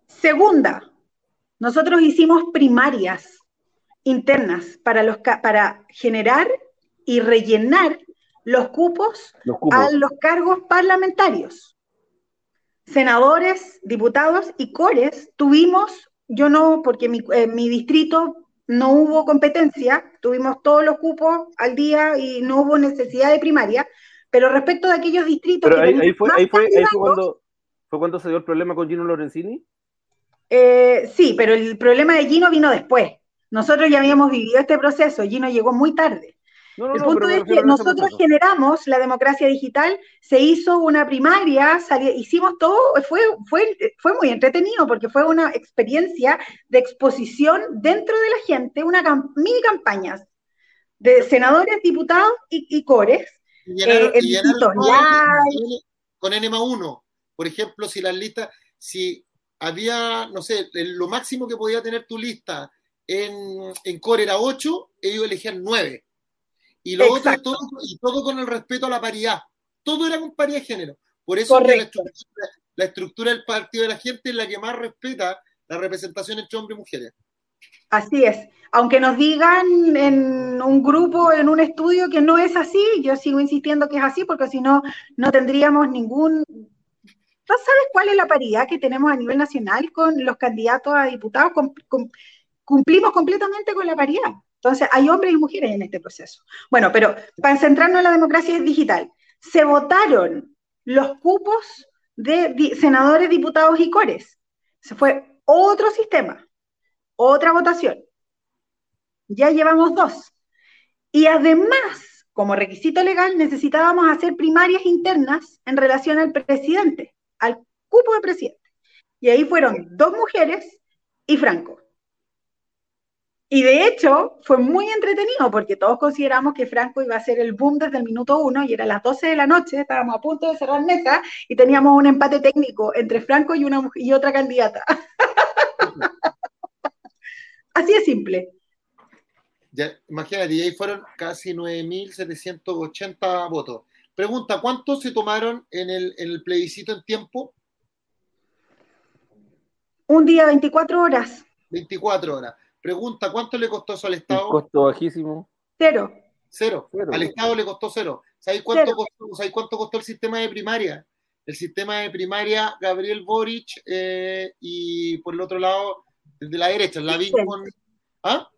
Segunda, nosotros hicimos primarias internas para, los, para generar y rellenar los cupos, a los cargos parlamentarios. Senadores, diputados y cores tuvimos, yo no, porque en eh, mi, distrito no hubo competencia, tuvimos todos los cupos al día y no hubo necesidad de primaria, pero respecto de aquellos distritos... Pero ahí, fue, ahí, fue, ahí, fue, cuando, ¿Fue cuando se dio el problema con Gino Lorenzini? Eh, sí, pero el problema de Gino vino después. Nosotros ya habíamos vivido este proceso, Gino llegó muy tarde. El punto es que nosotros generamos la democracia digital, se hizo una primaria, hicimos todo, fue, fue, fue muy entretenido porque fue una experiencia de exposición dentro de la gente, una mini campañas de senadores, diputados y, cores. Y eh, con N 1, por ejemplo, si las listas, si había, no sé, lo máximo que podía tener tu lista en, en core era 8, ellos elegían 9. Y lo otro, todo, y todo con el respeto a la paridad. Todo era con paridad de género. Por eso la estructura, la estructura, del partido de la gente es la que más respeta la representación entre hombres y mujeres. Así es. Aunque nos digan en un grupo, en un estudio que no es así, yo sigo insistiendo que es así porque si no, no tendríamos ningún ¿Tú sabes cuál es la paridad que tenemos a nivel nacional con los candidatos a diputados? cumplimos completamente con la paridad. Entonces, hay hombres y mujeres en este proceso. Bueno, pero para centrarnos en la democracia digital, se votaron los cupos de senadores, diputados y cores. Se fue otro sistema, otra votación. Ya llevamos dos. Y además, como requisito legal, necesitábamos hacer primarias internas en relación al presidente al cupo de presidente. Y ahí fueron dos mujeres y Franco. Y de hecho fue muy entretenido porque todos consideramos que Franco iba a ser el boom desde el minuto uno y era las 12 de la noche, estábamos a punto de cerrar mesa y teníamos un empate técnico entre Franco y, una, y otra candidata. Así es simple. Ya, imagínate, y ahí fueron casi 9.780 votos. Pregunta, ¿cuántos se tomaron en el, plebiscito en tiempo? Un día, 24 horas. 24 horas. Pregunta, ¿cuánto le costó eso al Estado? costo bajísimo. Cero. Cero. Al Estado le costó cero. ¿Sabéis cuánto, Costó, cuánto costó el sistema de primaria? El sistema de primaria, Gabriel Boric, eh, y por el otro lado, desde la derecha, la con... ¿Ah?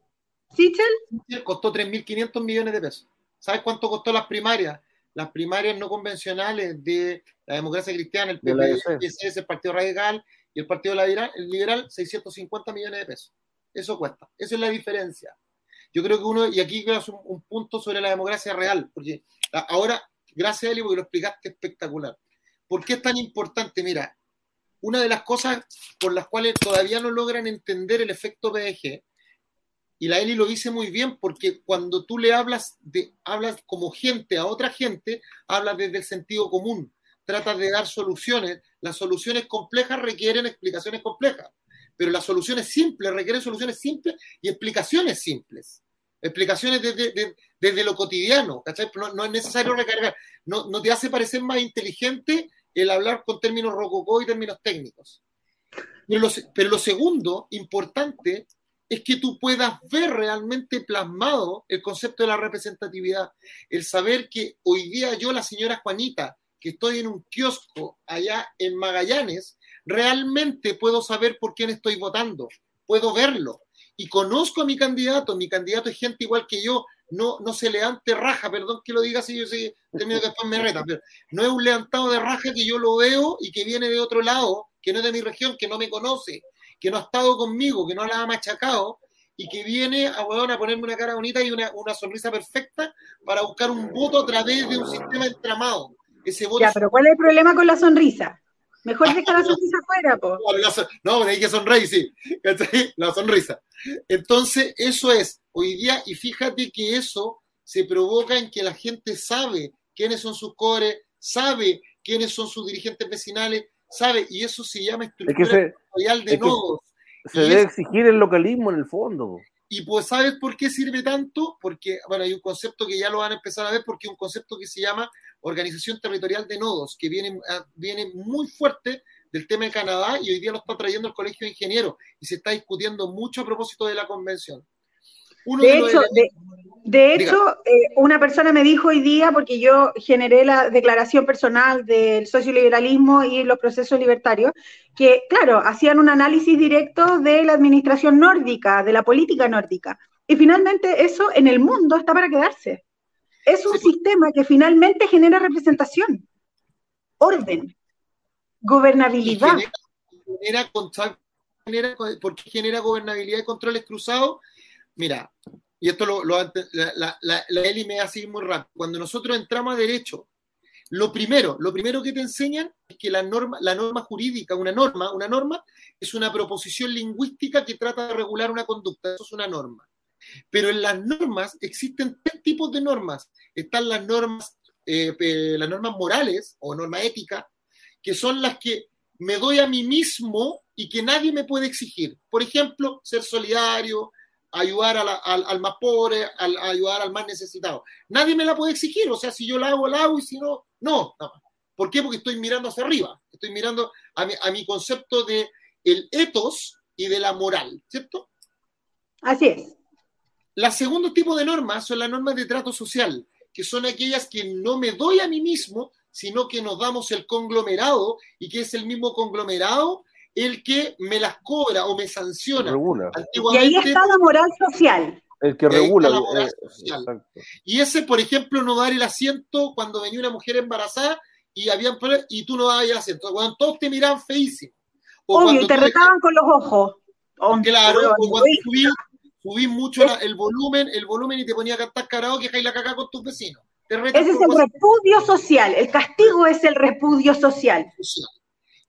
¿Sichel? Costó 3.500 millones de pesos. ¿Sabes cuánto costó las primarias? las primarias no convencionales de la democracia cristiana, el PP, el, el Partido Radical y el Partido Liberal, 650 millones de pesos. Eso cuesta. Esa es la diferencia. Yo creo que uno, y aquí quiero hacer un, punto sobre la democracia real, porque ahora, gracias Eli, porque lo explicaste espectacular. ¿Por qué es tan importante? Mira, una de las cosas por las cuales todavía no logran entender el efecto PDG y la Eli lo dice muy bien porque cuando tú le hablas, de, hablas como gente a otra gente, hablas desde el sentido común, tratas de dar soluciones. Las soluciones complejas requieren explicaciones complejas, pero las soluciones simples requieren soluciones simples y explicaciones simples. Explicaciones desde, desde, lo cotidiano, ¿cachai? No, es necesario recargar, no, no te hace parecer más inteligente el hablar con términos rococó y términos técnicos. pero lo segundo, importante, es que tú puedas ver realmente plasmado el concepto de la representatividad. El saber que hoy día yo, la señora Juanita, que estoy en un kiosco allá en Magallanes, realmente puedo saber por quién estoy votando, puedo verlo. Y conozco a mi candidato, mi candidato es gente igual que yo, no, no se levante raja, perdón que lo diga así, yo sé que después me reta, pero no es un levantado de raja que yo lo veo y que viene de otro lado, que no es de mi región, que no me conoce, que no ha estado conmigo, que no la ha machacado y que viene a, a ponerme una cara bonita y una, sonrisa perfecta para buscar un voto a través de un sistema entramado. Ese voto ya, pero ¿cuál es el problema con la sonrisa? Mejor deja la sonrisa afuera, po. No, hay que sonreír, sí. La sonrisa. Entonces, eso es, hoy día, y fíjate que eso se provoca en que la gente sabe quiénes son sus cores, sabe quiénes son sus dirigentes vecinales, sabe, y eso se llama estructura de nodos. Se debe exigir el localismo en el fondo. Y pues, ¿sabes por qué sirve tanto? Porque, bueno, hay un concepto que ya lo van a empezar a ver, porque es un concepto que se llama organización territorial de nodos, que viene, ah, viene muy fuerte del tema de Canadá y hoy día lo está trayendo el Colegio de Ingenieros y se está discutiendo mucho a propósito de la convención de, hecho, de, hecho eh, una persona me dijo hoy día, porque yo generé la declaración personal del socioliberalismo y los procesos libertarios, que, claro, hacían un análisis directo de la administración nórdica, de la política nórdica. Y finalmente eso en el mundo está para quedarse. Es un sistema que finalmente genera representación, orden. Gobernabilidad. Genera, ¿Por qué genera gobernabilidad y controles cruzados? Mira, y esto lo, la, la, la, la, Eli me hace muy rápido. Cuando nosotros entramos a derecho, lo primero, lo primero que te enseñan es que la norma, la norma jurídica, una norma, una norma es una proposición lingüística que trata de regular una conducta. Eso es una norma. Pero en las normas existen tres tipos de normas. Están las normas, eh, las normas morales o norma ética, que son las que me doy a mí mismo y que nadie me puede exigir. Por ejemplo, ser solidario, ayudar al, más pobre, ayudar al más necesitado. Nadie me la puede exigir, o sea, si yo la hago, la hago y si no, no. ¿Por qué? Porque estoy mirando hacia arriba, estoy mirando a mi, a mi concepto de el etos y de la moral, ¿cierto? Así es. La segundo tipo de normas son las normas de trato social, que son aquellas que no me doy a mí mismo, sino que nos damos el conglomerado y que es el mismo conglomerado el que me las cobra o me sanciona. Y ahí está la moral social. El que regula. Eh, y ese, por ejemplo, no dar el asiento cuando venía una mujer embarazada y habían y tú no dabas el asiento. Cuando todos te miraban feísimo. O Obvio, y te retaban con los ojos. claro, o cuando subí, mucho el volumen, el volumen y te ponía a cantar karaoke y la caca con tus vecinos. Ese es el repudio social. El castigo es el repudio social.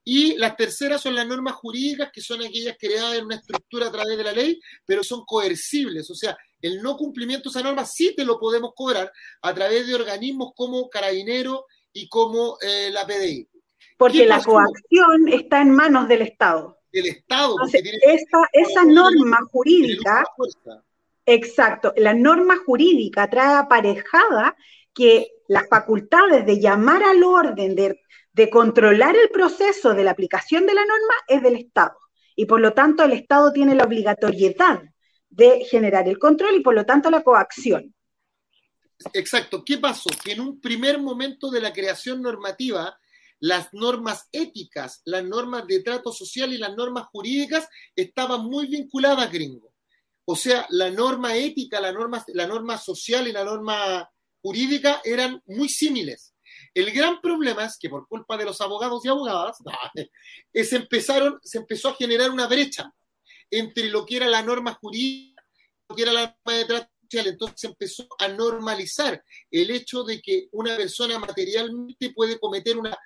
Y las terceras son las normas jurídicas, que son aquellas creadas en una estructura a través de la ley, pero son coercibles. O sea, el no cumplimiento de esa norma sí te lo podemos cobrar a través de organismos como Carabinero y como eh, la PDI. Porque la coacción está en manos del Estado. Del Estado. esa norma jurídica, exacto, la norma jurídica trae aparejada que las facultades de llamar al orden, de de controlar el proceso de la aplicación de la norma es del Estado. Y por lo tanto el Estado tiene la obligatoriedad de generar el control y por lo tanto la coacción. Exacto. ¿Qué pasó? Que en un primer momento de la creación normativa, las normas éticas, las normas de trato social y las normas jurídicas estaban muy vinculadas, gringo. O sea, la norma ética, la norma, la norma social y la norma jurídica eran muy similares. El gran problema es que por culpa de los abogados y abogadas, se, empezaron, se empezó a generar una brecha entre lo que era la norma jurídica y lo que era la norma de trato social. Entonces se empezó a normalizar el hecho de que una persona materialmente puede cometer una,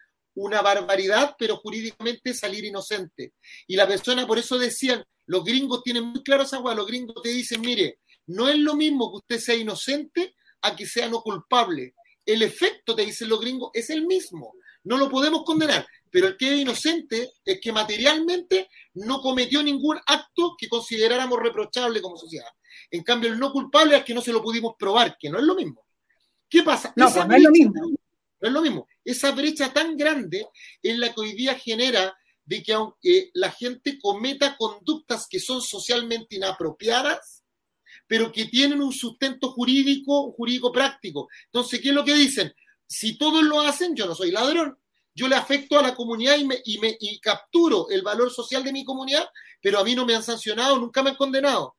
una barbaridad, pero jurídicamente salir inocente. Y la persona, por eso decían, los gringos tienen muy claro esa agua, los gringos te dicen, mire, no es lo mismo que usted sea inocente a que sea no culpable el efecto, te dicen los gringos, es el mismo. No lo podemos condenar, pero el que es inocente es que materialmente no cometió ningún acto que consideráramos reprochable como sociedad. En cambio, el no culpable es que no se lo pudimos probar, que no es lo mismo. ¿Qué pasa? No, pues no es lo mismo. No es lo mismo. Esa brecha tan grande es la que hoy día genera de que aunque la gente cometa conductas que son socialmente inapropiadas, pero que tienen un sustento jurídico, jurídico práctico. Entonces, ¿qué es lo que dicen? Si todos lo hacen, yo no soy ladrón. Yo le afecto a la comunidad y, me, y, me, y capturo el valor social de mi comunidad, pero a mí no me han sancionado, nunca me han condenado.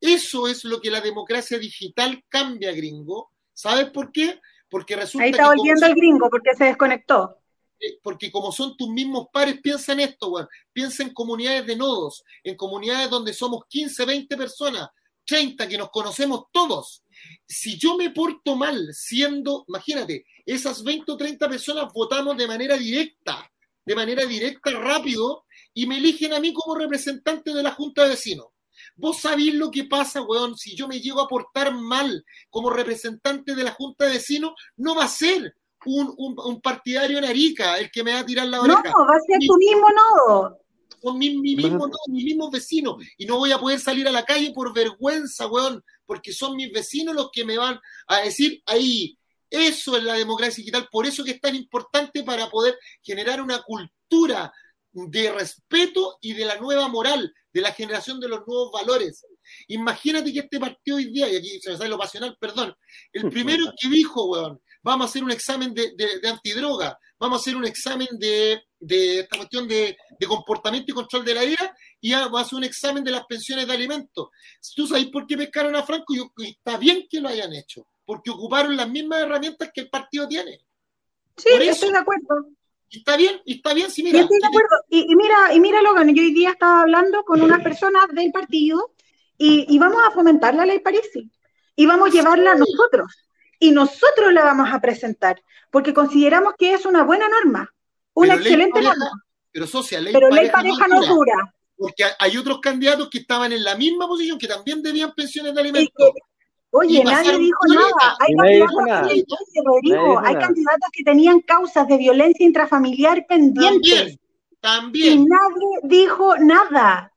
Eso es lo que la democracia digital cambia, gringo. ¿Sabes por qué? Porque resulta Ahí está volviendo el gringo porque se desconectó. Eh, porque como son tus mismos pares, piensa en esto, bueno, piensa en comunidades de nodos, en comunidades donde somos 15, 20 personas, 30 que nos conocemos todos, si yo me porto mal siendo, imagínate, esas 20 o 30 personas votamos de manera directa, de manera directa, rápido, y me eligen a mí como representante de la Junta de Vecinos. Vos sabéis lo que pasa, weón, si yo me llego a portar mal como representante de la Junta de Vecinos, no va a ser un, partidario en Arica el que me va a tirar la oreja. No, va a ser tu mismo nodo son mis, mismos vecinos y no voy a poder salir a la calle por vergüenza, weón, porque son mis vecinos los que me van a decir ahí. Eso es la democracia digital, por eso que es tan importante para poder generar una cultura de respeto y de la nueva moral, de la generación de los nuevos valores. Imagínate que este partido hoy día, y aquí se me sale lo pasional, perdón, el primero que dijo, weón, vamos a hacer un examen de, de antidroga, vamos a hacer un examen de, de esta cuestión de, comportamiento y control de la ira y va a hacer un examen de las pensiones de alimentos. ¿Tú sabes por qué pescaron a Franco? Y está bien que lo hayan hecho, porque ocuparon las mismas herramientas que el partido tiene. Sí, estoy de acuerdo. Está bien, está bien, sí, mira. Yo estoy de acuerdo. Y, y, mira, y mira, Logan, yo hoy día estaba hablando con unas personas del partido y, y vamos a fomentar la ley Parisi. Y vamos a llevarla nosotros. Y nosotros la vamos a presentar, porque consideramos que es una buena norma, una Pero excelente pareja- norma. Pero socia, ley Pero ley pareja pareja no dura. Porque hay otros candidatos que estaban en la misma posición, que también debían pensiones de alimentos. Oye, Y nadie dijo nada. Hay Y candidatos, Rodrigo, hay nada. candidatos que tenían causas de violencia intrafamiliar pendientes. También, Y también. nadie dijo nada.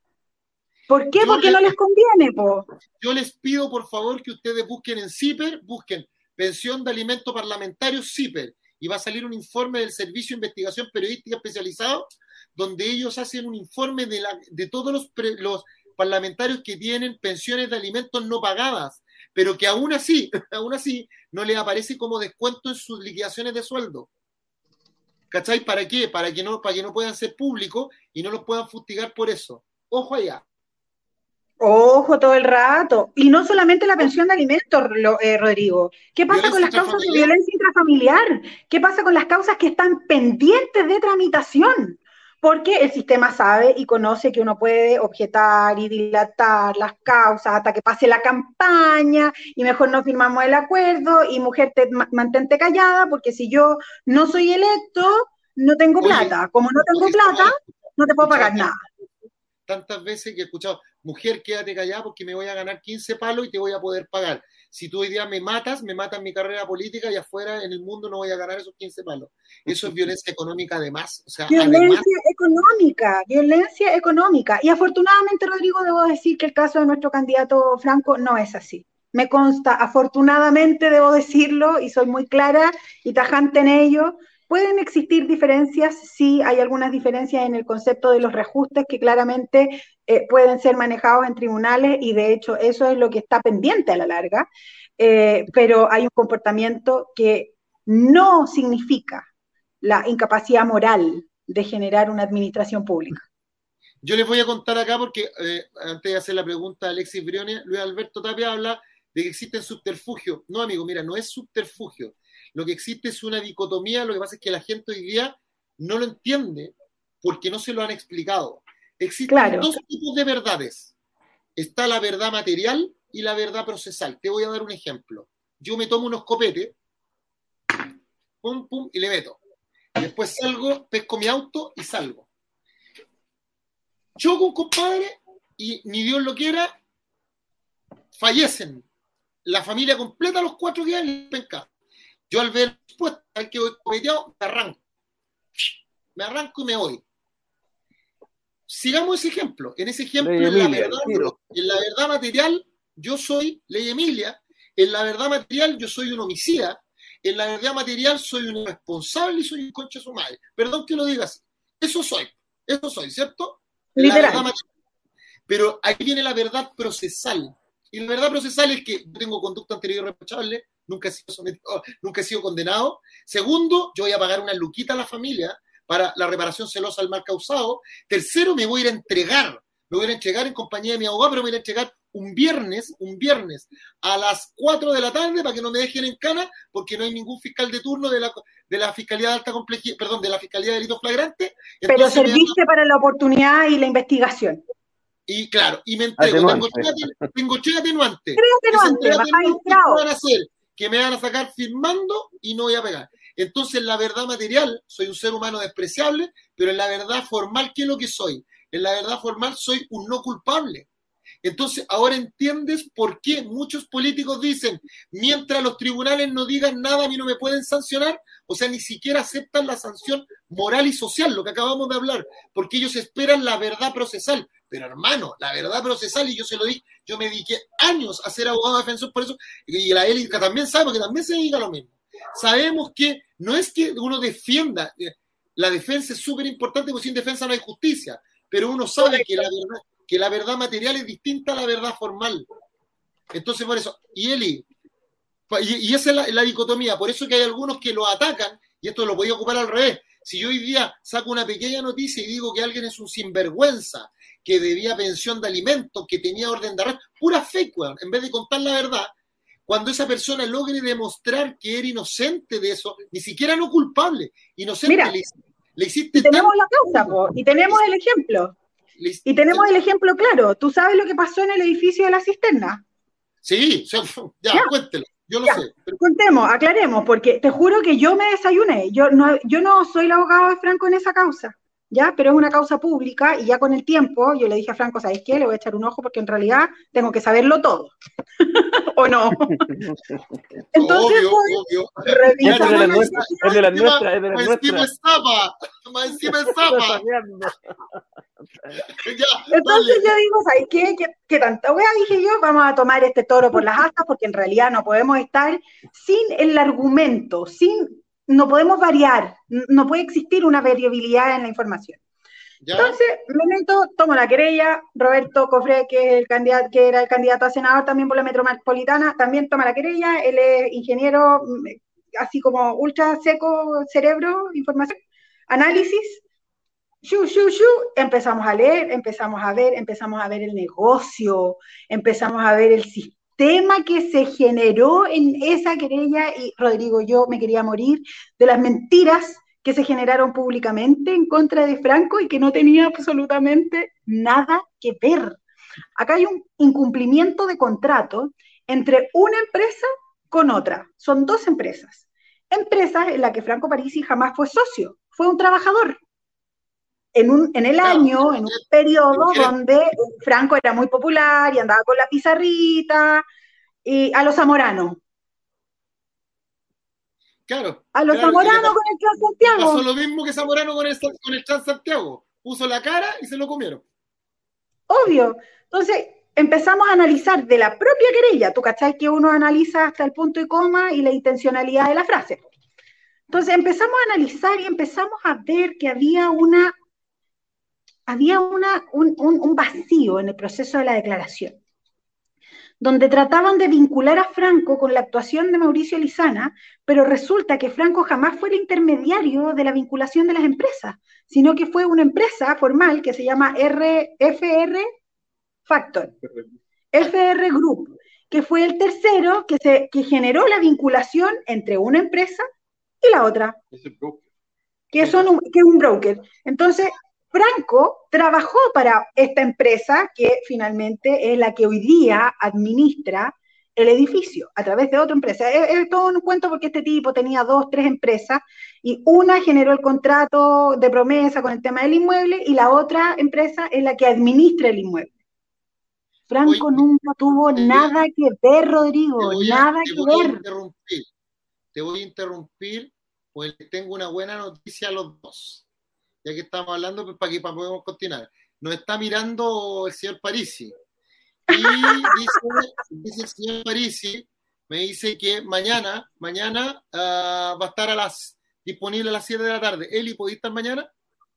¿Por qué? Yo Porque no les conviene, po. Yo les pido, por favor, que ustedes busquen en CIPER, busquen pensión de alimento parlamentario CIPER, y va a salir un informe del Servicio de Investigación Periodística Especializado, donde ellos hacen un informe de, la, de todos los, pre- los parlamentarios que tienen pensiones de alimentos no pagadas, pero que aún así, aún así, no les aparece como descuento en sus liquidaciones de sueldo. ¿Cachai? ¿Para qué? Para que no, para que no puedan ser públicos y no los puedan fustigar por eso. Ojo allá. Ojo todo el rato. Y no solamente la pensión de alimentos, lo- eh, Rodrigo. ¿Qué pasa con las causas de violencia intrafamiliar? ¿Qué pasa con las causas que están pendientes de tramitación? Porque el sistema sabe y conoce que uno puede objetar y dilatar las causas hasta que pase la campaña y mejor no firmamos el acuerdo y mujer, te, ma- mantente callada porque si yo no soy electo, no tengo Oye, plata. Como no tengo plata, no te puedo pagar nada. tantas veces que he escuchado, mujer, quédate callada porque me voy a ganar 15 palos y te voy a poder pagar. Si tú hoy día me matas, me matas mi carrera política y afuera en el mundo no voy a ganar esos 15 palos. Eso es violencia económica además. O sea, además, Violencia económica, violencia económica. Y afortunadamente, Rodrigo, debo decir que el caso de nuestro candidato Franco no es así. Me consta, afortunadamente debo decirlo, y soy muy clara y tajante en ello. Pueden existir diferencias, sí, hay algunas diferencias en el concepto de los reajustes que claramente eh, pueden ser manejados en tribunales y de hecho eso es lo que está pendiente a la larga, Eh, pero hay un comportamiento que no significa la incapacidad moral de generar una administración pública. yo les voy a contar acá porque eh, antes de hacer la pregunta a Alexis Briones, Luis Alberto Tapia habla de que existen subterfugios. No, amigo, mira, no es subterfugio. Lo que existe es una dicotomía, lo que pasa es que la gente hoy día no lo entiende porque no se lo han explicado. Existen Claro. dos tipos de verdades. Está la verdad material y la verdad procesal. Te voy a dar un ejemplo. Yo me tomo unos copetes, pum, pum, y le meto. Después salgo, pesco mi auto y salgo. Choco un compadre y ni Dios lo quiera, fallecen. La familia completa los cuatro días en el penca. Yo al ver pues, al que voy copeteado, me arranco. Me arranco y me voy. Sigamos ese ejemplo. En ese ejemplo, en la, verdad, en la material, yo soy Ley Emilia. En la verdad material, yo soy un homicida. En la verdad material, soy un responsable y soy un concha de su madre. Perdón que lo digas. Eso soy. Eso soy, ¿cierto? La Literal. Pero ahí viene la verdad procesal. Y la verdad procesal es que yo tengo conducta anterior irreprochable, nunca he sido sometido, nunca he sido condenado. Segundo, yo voy a pagar una luquita a la familia para la reparación celosa al mal causado. Tercero, me voy a ir a entregar. Me voy a ir a entregar en compañía de mi abogado, pero me voy a entregar un viernes, un viernes a las 4 de la tarde para que no me dejen en cana, porque no hay ningún fiscal de turno de la, de la Fiscalía de Alta Complejidad, perdón, de la Fiscalía de Delitos Flagrantes. Pero serviste para la oportunidad y la investigación. y claro, y me entrego, tengo Atenuante. tengo tres atenuantes. Creo que no Esas antes, que me van a sacar firmando y no voy a pegar. Entonces, la verdad material, soy un ser humano despreciable, pero en la verdad formal, ¿qué es lo que soy? En la verdad formal soy un no culpable. Entonces, ahora entiendes por qué muchos políticos dicen, mientras los tribunales no digan nada, a mí no me pueden sancionar, o sea, ni siquiera aceptan la sanción moral y social, lo que acabamos de hablar, porque ellos esperan la verdad procesal. Pero hermano, la verdad procesal, y yo se lo dije, yo me dediqué años a ser abogado defensor, por eso, y la élite también sabe, porque también se dedica a lo mismo. Sabemos que no es que uno defienda, eh, la defensa es súper importante, porque sin defensa no hay justicia, pero uno sabe que la verdad, que la verdad material es distinta a la verdad formal. Entonces, por eso, y Eli, y, esa es la, la dicotomía, por eso que hay algunos que lo atacan, y esto lo podía ocupar al revés. Si yo hoy día saco una pequeña noticia y digo que alguien es un sinvergüenza, que debía pensión de alimentos, que tenía orden de arresto, pura fake, weón, en vez de contar la verdad, cuando esa persona logre demostrar que era inocente de eso, ni siquiera no culpable, inocente, Mira. le, Le hiciste y tenemos la causa, po, y tenemos el ejemplo. Y tenemos el ejemplo claro. ¿Tú sabes lo que pasó en el edificio de la cisterna? Sí, ya, ya, cuéntelo. Yo lo sé. Contemos, aclaremos, porque te juro que yo me desayuné. Yo no, yo no soy el abogado de Franco en esa causa. ¿Ya? Pero es una causa pública y ya con el tiempo yo le dije a Franco, ¿sabes qué? Le voy a echar un ojo porque en realidad tengo que saberlo todo. ¿O no? Entonces, obvio, obvio. Es de la nuestra, es de la nuestra, es de la nuestra. encima estaba, más encima estaba. Ya, Entonces dale. yo digo, ¿sabes qué? ¿Qué, qué tanta wea? Dije yo, vamos a tomar este toro por las astas porque en realidad no podemos estar sin el argumento, sin, no podemos variar, no puede existir una variabilidad en la información. Ya, Entonces, me meto, tomo la querella, Roberto Cofre, que, es el candidato, que era el candidato a senador también por la metropolitana, también toma la querella, él es ingeniero, mm, así como ultra seco cerebro, información, análisis, shu, shu, shu, empezamos a leer, empezamos a ver, empezamos a ver el negocio, empezamos a ver el sistema que se generó en esa querella y Rodrigo, yo me quería morir de las mentiras que se generaron públicamente en contra de Franco y que no tenía absolutamente nada que ver. Acá hay un incumplimiento de contrato entre una empresa con otra. Son dos empresas. Empresas en las que Franco Parisi jamás fue socio, fue un trabajador. En, un, en el año, en un periodo donde Franco era muy popular y andaba con la pizarrita y a los zamoranos. claro. A los claro, zamoranos con el Club Santiago. Pasó lo mismo que Zamorano con el, con el Transantiago. Puso la cara y se lo comieron. Obvio. Entonces, empezamos a analizar de la propia querella. Tú cachai que uno analiza hasta el punto y coma y la intencionalidad de la frase. Entonces, empezamos a analizar y empezamos a ver que había una, había una, un, un- un vacío en el proceso de la declaración, donde trataban de vincular a Franco con la actuación de Mauricio Lizana, pero resulta que Franco jamás fue el intermediario de la vinculación de las empresas, sino que fue una empresa formal que se llama RFR Factor, FR Group, que fue el tercero que, se, que generó la vinculación entre una empresa y la otra, que, son un, que es un broker. Entonces, Franco trabajó para esta empresa que finalmente es la que hoy día administra el edificio a través de otra empresa. Es, es todo un cuento porque este tipo tenía dos, tres empresas y una generó el contrato de promesa con el tema del inmueble y la otra empresa es la que administra el inmueble. Franco Oye, nunca tuvo nada que ver, Rodrigo, a, nada que voy ver. Te voy a interrumpir porque tengo una buena noticia a los dos. Ya que estamos hablando, pues para que para podemos continuar. Nos está mirando el señor Parisi. Y dice, dice el señor Parisi, me dice que mañana, mañana ah, va a estar a las disponible a las 7 de la tarde. Eli, ¿podés estar mañana?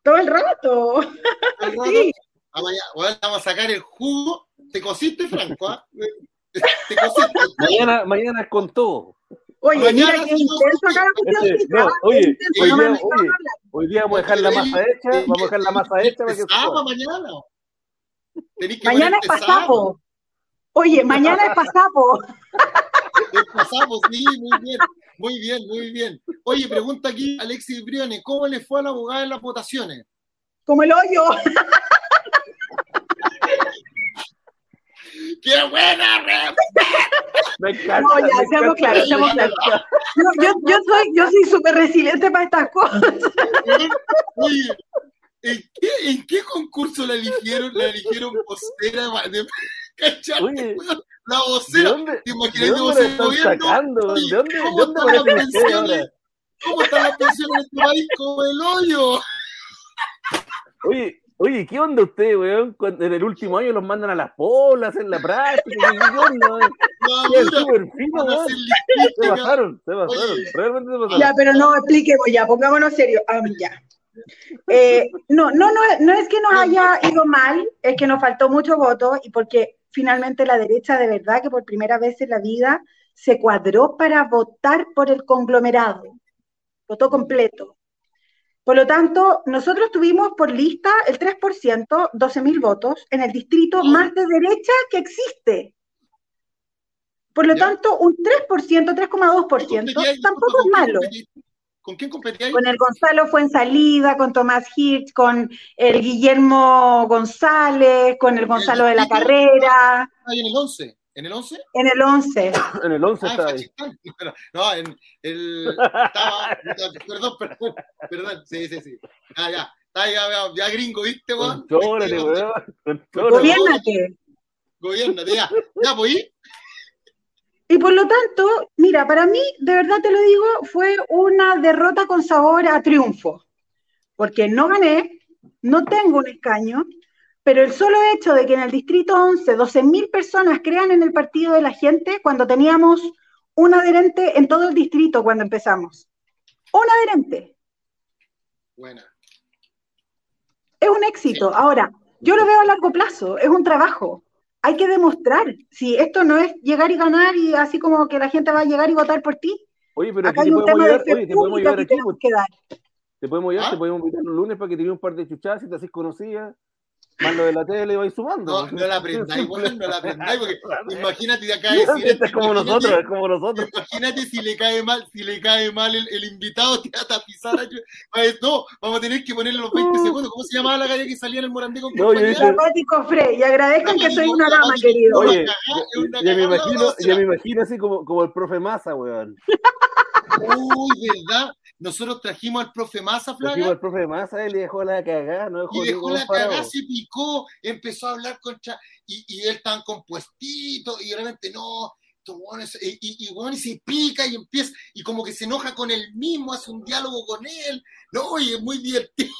Todo el rato. ¿Al rato? Sí. Ah, mañana, bueno, vamos a sacar el jugo. Te cosiste, Franco, ¿ah? Te cosiste. Mañana, mañana es con todo. Oye, Mañana mira qué sí, intenso acá la Ese- cuestioncita. no, oye, hoy no día- oye. Hoy día vamos a dejar la masa hecha, vamos a dejar la masa hecha para que mañana. Que Mañana es pasapo. Oye, mañana es pasapo. Es pasado, sí, muy bien. Muy bien, muy bien. Oye, pregunta aquí Alexis Briones, ¿cómo le fue a la abogada en las votaciones? Como el hoyo. ¡Qué buena, re! Me encanta. No, ya, me seamos claros, seamos encanta. Yo, yo, yo soy, yo soy súper resiliente para estas cosas. Oye, ¿en qué, en qué concurso la eligieron? La eligieron vocera de. Oye, La ¿De vocera. dónde, ¿Te ¿de imaginas dónde están sacando? Oye, ¿De dónde, de ¿cómo dónde están las pensiones? ¿Cómo están las pensiones en este país? El hoyo. Oye, oye, ¿qué onda ustedes, weón? Cuando en el último año los mandan a las polas, hacen la práctica, ¿qué, onda? weón? No, Qué mira, súper fino, weón. Se pasaron, se pasaron, Oye. realmente se pasaron. Ya, pero no, expliquemos ya, pongámonos serios. Ah, ya. Eh, no, no, no, no es que nos haya ido mal, es que nos faltó mucho voto y porque finalmente la derecha de verdad que por primera vez en la vida se cuadró para votar por el conglomerado, votó completo. Por lo tanto, nosotros tuvimos por lista el 3%, 12.000 votos, en el distrito más de derecha que existe. Por lo Ya. tanto, un 3%, 3,2% Competía- tampoco es malo. ¿Con quién competía ahí? Con el Gonzalo Fuensalida, con Tomás Hirsch, con el Guillermo González, con el Gonzalo de la Carrera. Ahí en el 11. ¿En el 11? En el 11. En el 11 Ah, está ahí. No, en el. Estaba. Perdón, perdón. Perdón. Sí, sí, sí. Ah, ya. Ya, ya, ya gringo, ¿viste, weón? Contrólate, ¿Viste, weón. Gobiérnate. Gobiernate, ya. Ya, pues. Y por lo tanto, mira, para mí, de verdad te lo digo, fue una derrota con sabor a triunfo. Porque no gané, no tengo un escaño, pero el solo hecho de que en el distrito 11 12.000 personas crean en el partido de la gente cuando teníamos un adherente en todo el distrito cuando empezamos. Un adherente. Buena. Es un éxito. Ahora, yo lo veo a largo plazo, es un trabajo. Hay que demostrar. Si esto no es llegar y ganar y así como que la gente va a llegar y votar por ti, Oye, pero acá aquí hay te un podemos tema de ayudar. fe Oye, te podemos pública ayudar que tenemos pues. que dar. Te podemos ayudar, ¿Ah? te podemos invitar un lunes para que te un par de chuchadas y te haces conocida. Más lo de la tele y vais sumando. No, no la aprendáis, weón, no la aprendáis, porque imagínate de acá decir Esta es como imagínate- nosotros, es como nosotros. Imagínate si le cae mal, si le cae mal el, el invitado, te va a tapizar. No, vamos a tener que ponerle los 20 segundos. ¿Cómo se llamaba la calle que salía en el Morandé con No, yo dije- Dramático Frey, y agradezcan que soy una dama, querido. Oye, ya me imagino, no, ya me imagino así como, como el profe Massa, weón. Uy, ¿verdad? Nosotros trajimos al profe Massa, Dijimos Flaga, al profe Massa y le dejó la cagada, no dejó y dejó la cagada, se picó, empezó a hablar contra. Y, y él tan compuestito, y realmente no. Y, y, y, se pica y empieza, y como que se enoja con él mismo, hace un diálogo con él. No, y es muy divertido.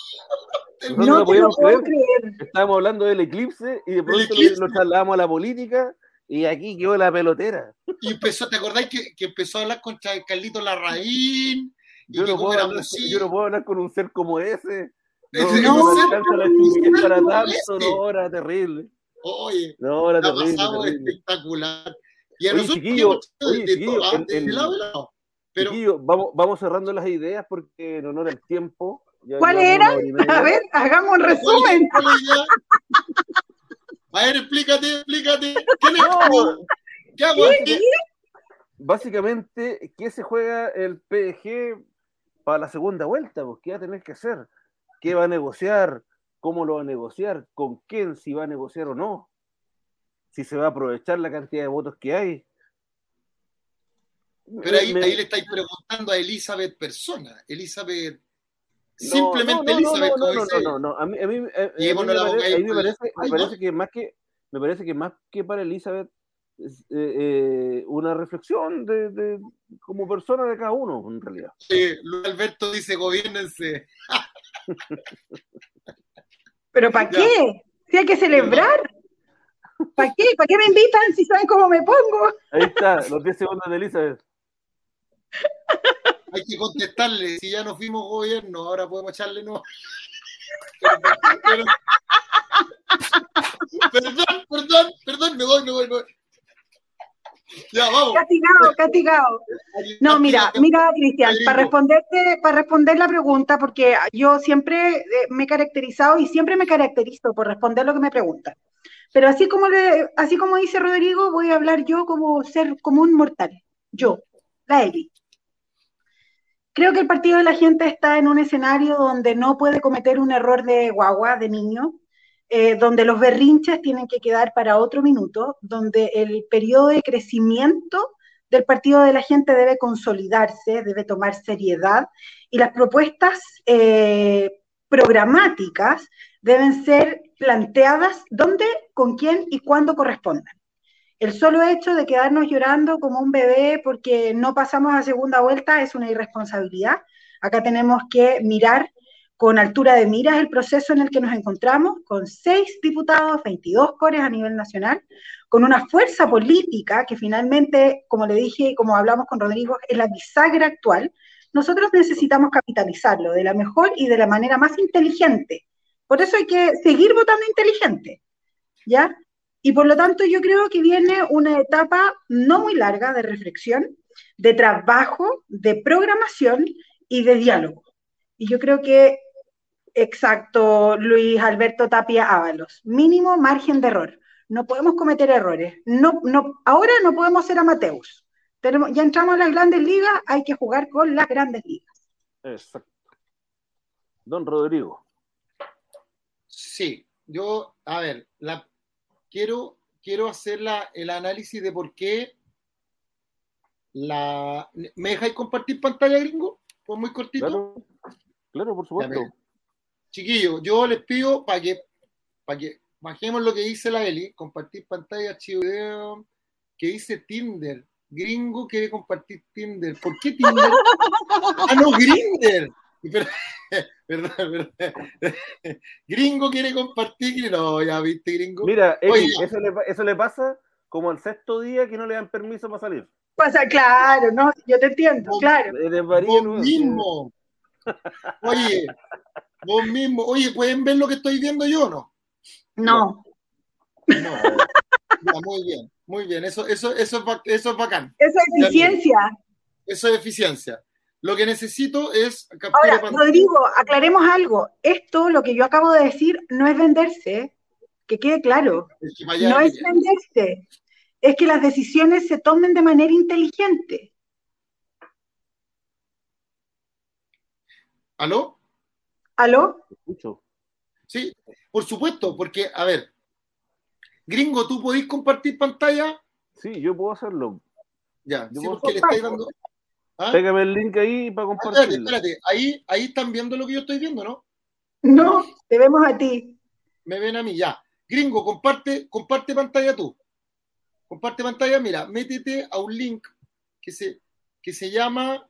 Nosotros No no podíamos creer. creer. Estábamos hablando del eclipse y de pronto lo trasladamos a la política y aquí quedó la pelotera. Y empezó, ¿te acordáis que, que empezó a hablar contra Carlito Larraín? Yo no, puedo hablar, yo no puedo hablar con un ser como ese. No, no, para tanto, no, era terrible. Oye, No, era la terrible, terrible. espectacular. Y a Oye, nosotros chiquillo, hemos hecho oye, de, de chiquillo, todo, en- de en- lado a lado. Pero Chiquillos, vamos, vamos cerrando las ideas porque en honor al tiempo. ¿Cuál era? hora. A ver, hagamos un ¿cuál resumen. A ver, explícate, explícate. ¿Qué le No, ¿Qué hago básicamente, ¿qué se juega el PG para la segunda vuelta? Pues, ¿Qué va a tener que hacer? ¿Qué va a negociar? ¿Cómo lo va a negociar? ¿Con quién? Si va a negociar o no. Si se va a aprovechar la cantidad de votos que hay. Pero ahí, Me- ahí le estáis preguntando a Elizabeth persona. Elizabeth. No, Simplemente no, no, Elizabeth, no, no, no, no, no, a mí, a mí, a- a mí me parece, me parece, que más que me parece que más que para Elizabeth eh, eh, una reflexión de, de- como persona de cada uno en realidad. Eh, Luis Alberto dice, gobiernense. ¿Pero para qué? Si hay que celebrar. ¿Para qué? ¿Para qué me invitan si saben cómo me pongo? Ahí está, los 10 segundos de Elizabeth. Hay que contestarle. Si ya no fuimos gobierno, ahora podemos echarle no. Pero- Perdón, perdón, perdón, me voy, me voy, me voy. Ya, vamos. Castigado, castigado. No, mira, mira, Cristian, para responderte, para responder la pregunta, porque yo siempre eh, me he caracterizado y siempre me caracterizo por responder lo que me preguntan. Pero así como le, así como dice Rodrigo, voy a hablar yo como ser común mortal. Yo, la Eli. Creo que el partido de la gente está en un escenario donde no puede cometer un error de guagua, de niño, eh, donde los berrinches tienen que quedar para otro minuto, donde el periodo de crecimiento del partido de la gente debe consolidarse, debe tomar seriedad y las propuestas eh, programáticas deben ser planteadas dónde, con quién y cuándo correspondan. El solo hecho de quedarnos llorando como un bebé porque no pasamos a segunda vuelta es una irresponsabilidad. Acá tenemos que mirar con altura de miras el proceso en el que nos encontramos, con seis diputados, 22 cores a nivel nacional, con una fuerza política que finalmente, como le dije y como hablamos con Rodrigo, es la bisagra actual. Nosotros necesitamos capitalizarlo de la mejor y de la manera más inteligente. Por eso hay que seguir votando inteligente, ¿ya? Y por lo tanto yo creo que viene una etapa no muy larga de reflexión, de trabajo, de programación y de diálogo. Y yo creo que, exacto, Luis Alberto Tapia Ábalos, mínimo margen de error. No podemos cometer errores. No, no, ahora no podemos ser amateurs. Tenemos, ya entramos a las grandes ligas, hay que jugar con las grandes ligas. Exacto. Don Rodrigo. Sí, yo, a ver, la, quiero, quiero hacer la, el análisis de por qué la... ¿Me dejáis compartir pantalla, gringo? Pues muy cortito. Claro, claro por supuesto. Chiquillos, yo les pido para que, para que bajemos lo que dice la Eli, compartir pantalla, archivo video, que dice Tinder. Gringo quiere compartir Tinder. ¿Por qué Tinder? ah, no, Grinder. Verdad, verdad. Gringo quiere compartir. No, ya viste, gringo. Mira, Eli, eso, le, eso le pasa como al sexto día que no le dan permiso para salir. Pasa, claro, no, yo te entiendo, claro. Vos mismo. Oye, vos mismo. Oye, ¿pueden ver lo que estoy viendo yo o no? No, No. Ya, muy bien, muy bien. Eso, eso, eso, eso es bacán. esa es eficiencia. Eso es eficiencia. Lo que necesito es captura Ahora. Rodrigo, aclaremos algo. Esto, lo que yo acabo de decir, no es venderse, ¿eh? que quede claro. Es que No es venderse. Es que las decisiones se tomen de manera inteligente. ¿Aló? ¿Aló? Escucho. Sí, por supuesto, porque, a ver, gringo, ¿tú podés compartir pantalla? Sí, yo puedo hacerlo. Ya, Yo sí, puedo porque le estáis dando. ¿Ah? Pégame el link ahí para Ah, espérate, compartirlo. espérate. Ahí, ahí están viendo lo que yo estoy viendo, ¿no? No, te vemos a ti. Me ven a mí, ya. Gringo, comparte, comparte pantalla tú. Comparte pantalla, mira, métete a un link que se, que se llama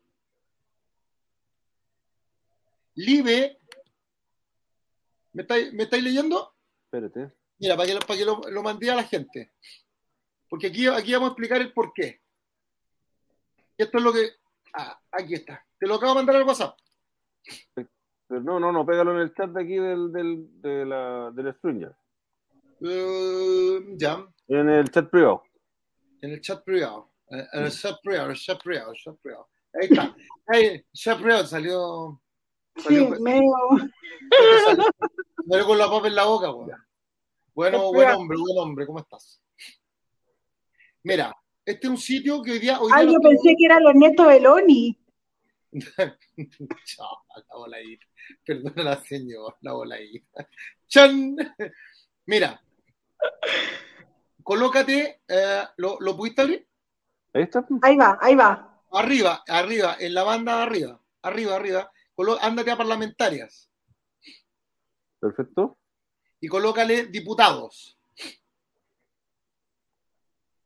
Live. ¿Me estáis, ¿Me estáis leyendo? Espérate. Mira, para que, lo- para que lo, lo mandé a la gente. Porque aquí, aquí vamos a explicar el por qué. Y esto es lo que. Ah, aquí está. Te lo acabo de mandar al WhatsApp. Pero no, no, no, pégalo en el chat de aquí del, del, de la, del Stringer. Eh, ya, En el chat privado. en el chat privado. Eh, En el chat privado, el chat privado, el chat privado. Ahí está. Ahí, el chat privado salió. Sí, Salió, medio. salió, salió con la papa en la boca, weón. Bueno, buen privado. hombre, buen hombre, ¿cómo estás? Mira, este es un sitio que hoy día. Hoy día Ay, yo pensé que era el Ernesto Beloni. Chao, la voladita. Perdona la señora, la voladita. ¡Chan! Mira. Colócate, eh, ¿lo, ¿lo pudiste abrir? Ahí está. Ahí va, ahí va. Arriba, arriba, en la banda de arriba. Arriba, arriba. Coló- ándate a parlamentarias Perfecto. y colócale diputados.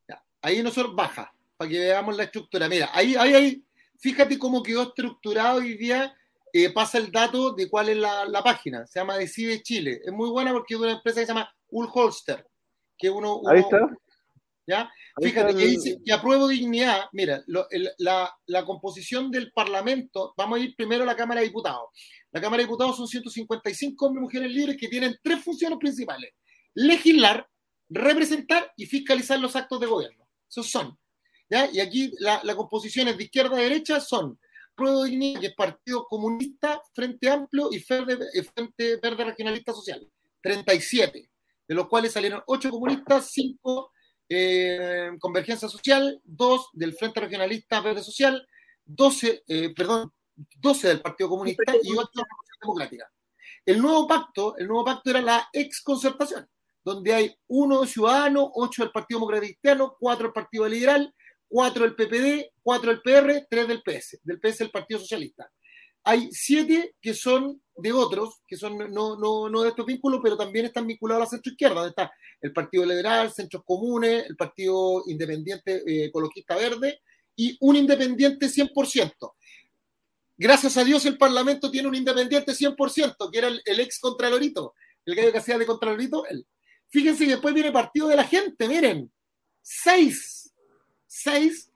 Ya, Ahí nosotros baja, para que veamos la estructura. Mira, ahí, ahí, ahí. Fíjate cómo quedó estructurado hoy día. eh, pasa el dato de cuál es la, la página. Se llama Decide Chile. Es muy buena porque es una empresa que se llama Ulholster. Que uno, uno- Ahí está. Fíjate que dice que apruebo dignidad. Mira, lo- el- la, la composición del Parlamento, vamos a ir primero a la Cámara de Diputados. La Cámara de Diputados son 155 hombres y mujeres libres que tienen tres funciones principales: legislar, representar y fiscalizar los actos de gobierno. Esos son. ¿ya? Y aquí la, la composición es de izquierda a derecha son Apruebo Dignidad, que es Partido Comunista, Frente Amplio y Verde, eh, Frente Verde Regionalista Social. 37, de los cuales salieron 8 comunistas, 5 eh, Convergencia Social, 2 del Frente Regionalista Verde Social, 12, eh, perdón, 12 del Partido Comunista y 8 de la Revolución Democrática. El nuevo pacto, el nuevo pacto era la exconcertación, donde hay uno ciudadano, 8 del Partido Democrático 4 del Partido Liberal, 4 del PPD, 4 del PR, 3 del PS, del PS el Partido Socialista. Hay 7 que son de otros, que son no, no, no de estos vínculos, pero también están vinculados a la centroizquierda, donde está el Partido Liberal, Centros Comunes, el Partido Independiente eh, Ecologista Verde y un independiente 100%. Gracias a Dios el Parlamento tiene un independiente 100%, que era el, el ex Contralorito, el gallo que hacía de Contralorito, él. Fíjense que después viene Partido de la Gente, miren, seis, seis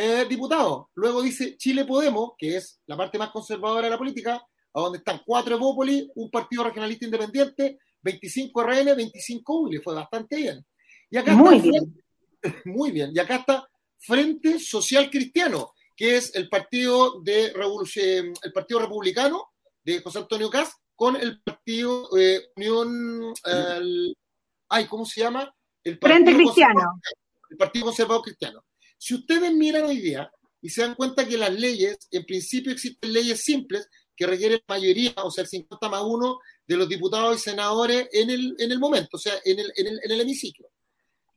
eh, diputados. Luego dice Chile Podemos, que es la parte más conservadora de la política, a donde están cuatro Evópolis, un partido regionalista independiente, 25 RN, 25 U, le fue bastante bien. Y acá Muy está bien. muy bien. Y acá está Frente Social Cristiano, que es el partido de revolución, el partido republicano de José Antonio Caz con el partido eh, Unión, eh, el- ay, ¿cómo se llama? El Frente Cristiano. El Partido Conservador Cristiano. Si ustedes miran hoy día, y se dan cuenta que las leyes, en principio existen leyes simples que requieren mayoría, o sea, el 50 más 1 de los diputados y senadores en el, en el momento, o sea, en el, en el, en el hemiciclo.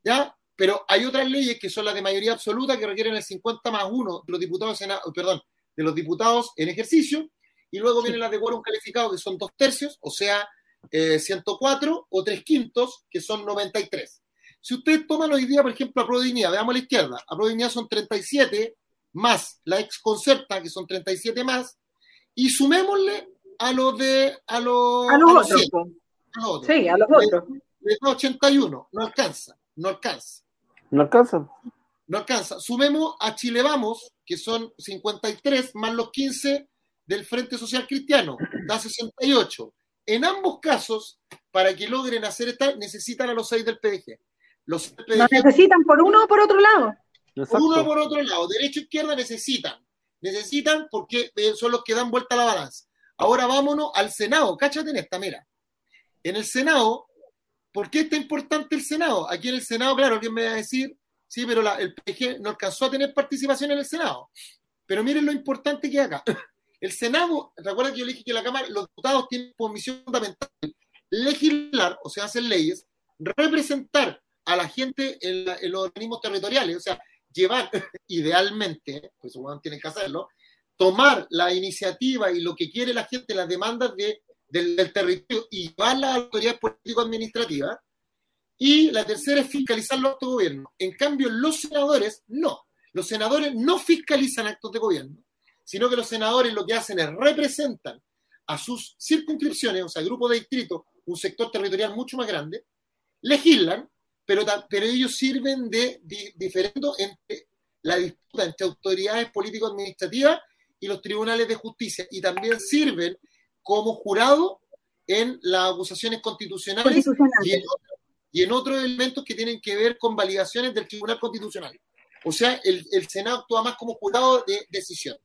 ¿Ya? Pero hay otras leyes que son las de mayoría absoluta que requieren el 50 más 1 de los diputados, perdón, de los diputados en ejercicio, y luego vienen las de quórum calificado, que son dos tercios, o sea, 104 eh, o tres quintos, que son 93. Si usted toma hoy día, por ejemplo, a Prodignidad, veamos a la izquierda, a Prodignidad son 37 más la ex concerta, que son 37 más, y sumémosle a los de a los, a los, otros, Sí, a los otros. Le, 81, no alcanza, no alcanza. No alcanza. No alcanza. Sumemos a Chile Vamos, que son 53, más los 15 del Frente Social Cristiano, da 68. En ambos casos, para que logren hacer esta, necesitan a los seis del PDG. Los PDG necesitan por uno o por otro lado. Por uno o por otro lado. Derecha e izquierda necesitan. Necesitan porque eh, son los que dan vuelta a la balanza. Ahora vámonos al Senado. Cáchate en esta, mira. En el Senado, ¿por qué está importante el Senado? Aquí en el Senado, claro, alguien me va a decir, sí, pero el PDG no alcanzó a tener participación en el Senado. Pero miren lo importante que hay acá. El Senado, recuerda que yo le dije que la Cámara, los diputados tienen como misión fundamental legislar, o sea, hacer leyes, representar a la gente en, los organismos territoriales, o sea, llevar, idealmente, pues uno tiene que hacerlo, tomar la iniciativa y lo que quiere la gente, las demandas de, del, territorio y llevar a la autoridad político-administrativa. Y la tercera es fiscalizar los actos de gobierno. En cambio, los senadores no. Los senadores no fiscalizan actos de gobierno sino que los senadores lo que hacen es representan a sus circunscripciones, o sea, grupo de distritos, un sector territorial mucho más grande, legislan, pero, pero ellos sirven de, diferendo entre la disputa entre autoridades político-administrativas y los tribunales de justicia, y también sirven como jurado en las acusaciones constitucionales, Y, en, otros elementos que tienen que ver con validaciones del Tribunal Constitucional. O sea, el, el Senado actúa más como jurado de decisión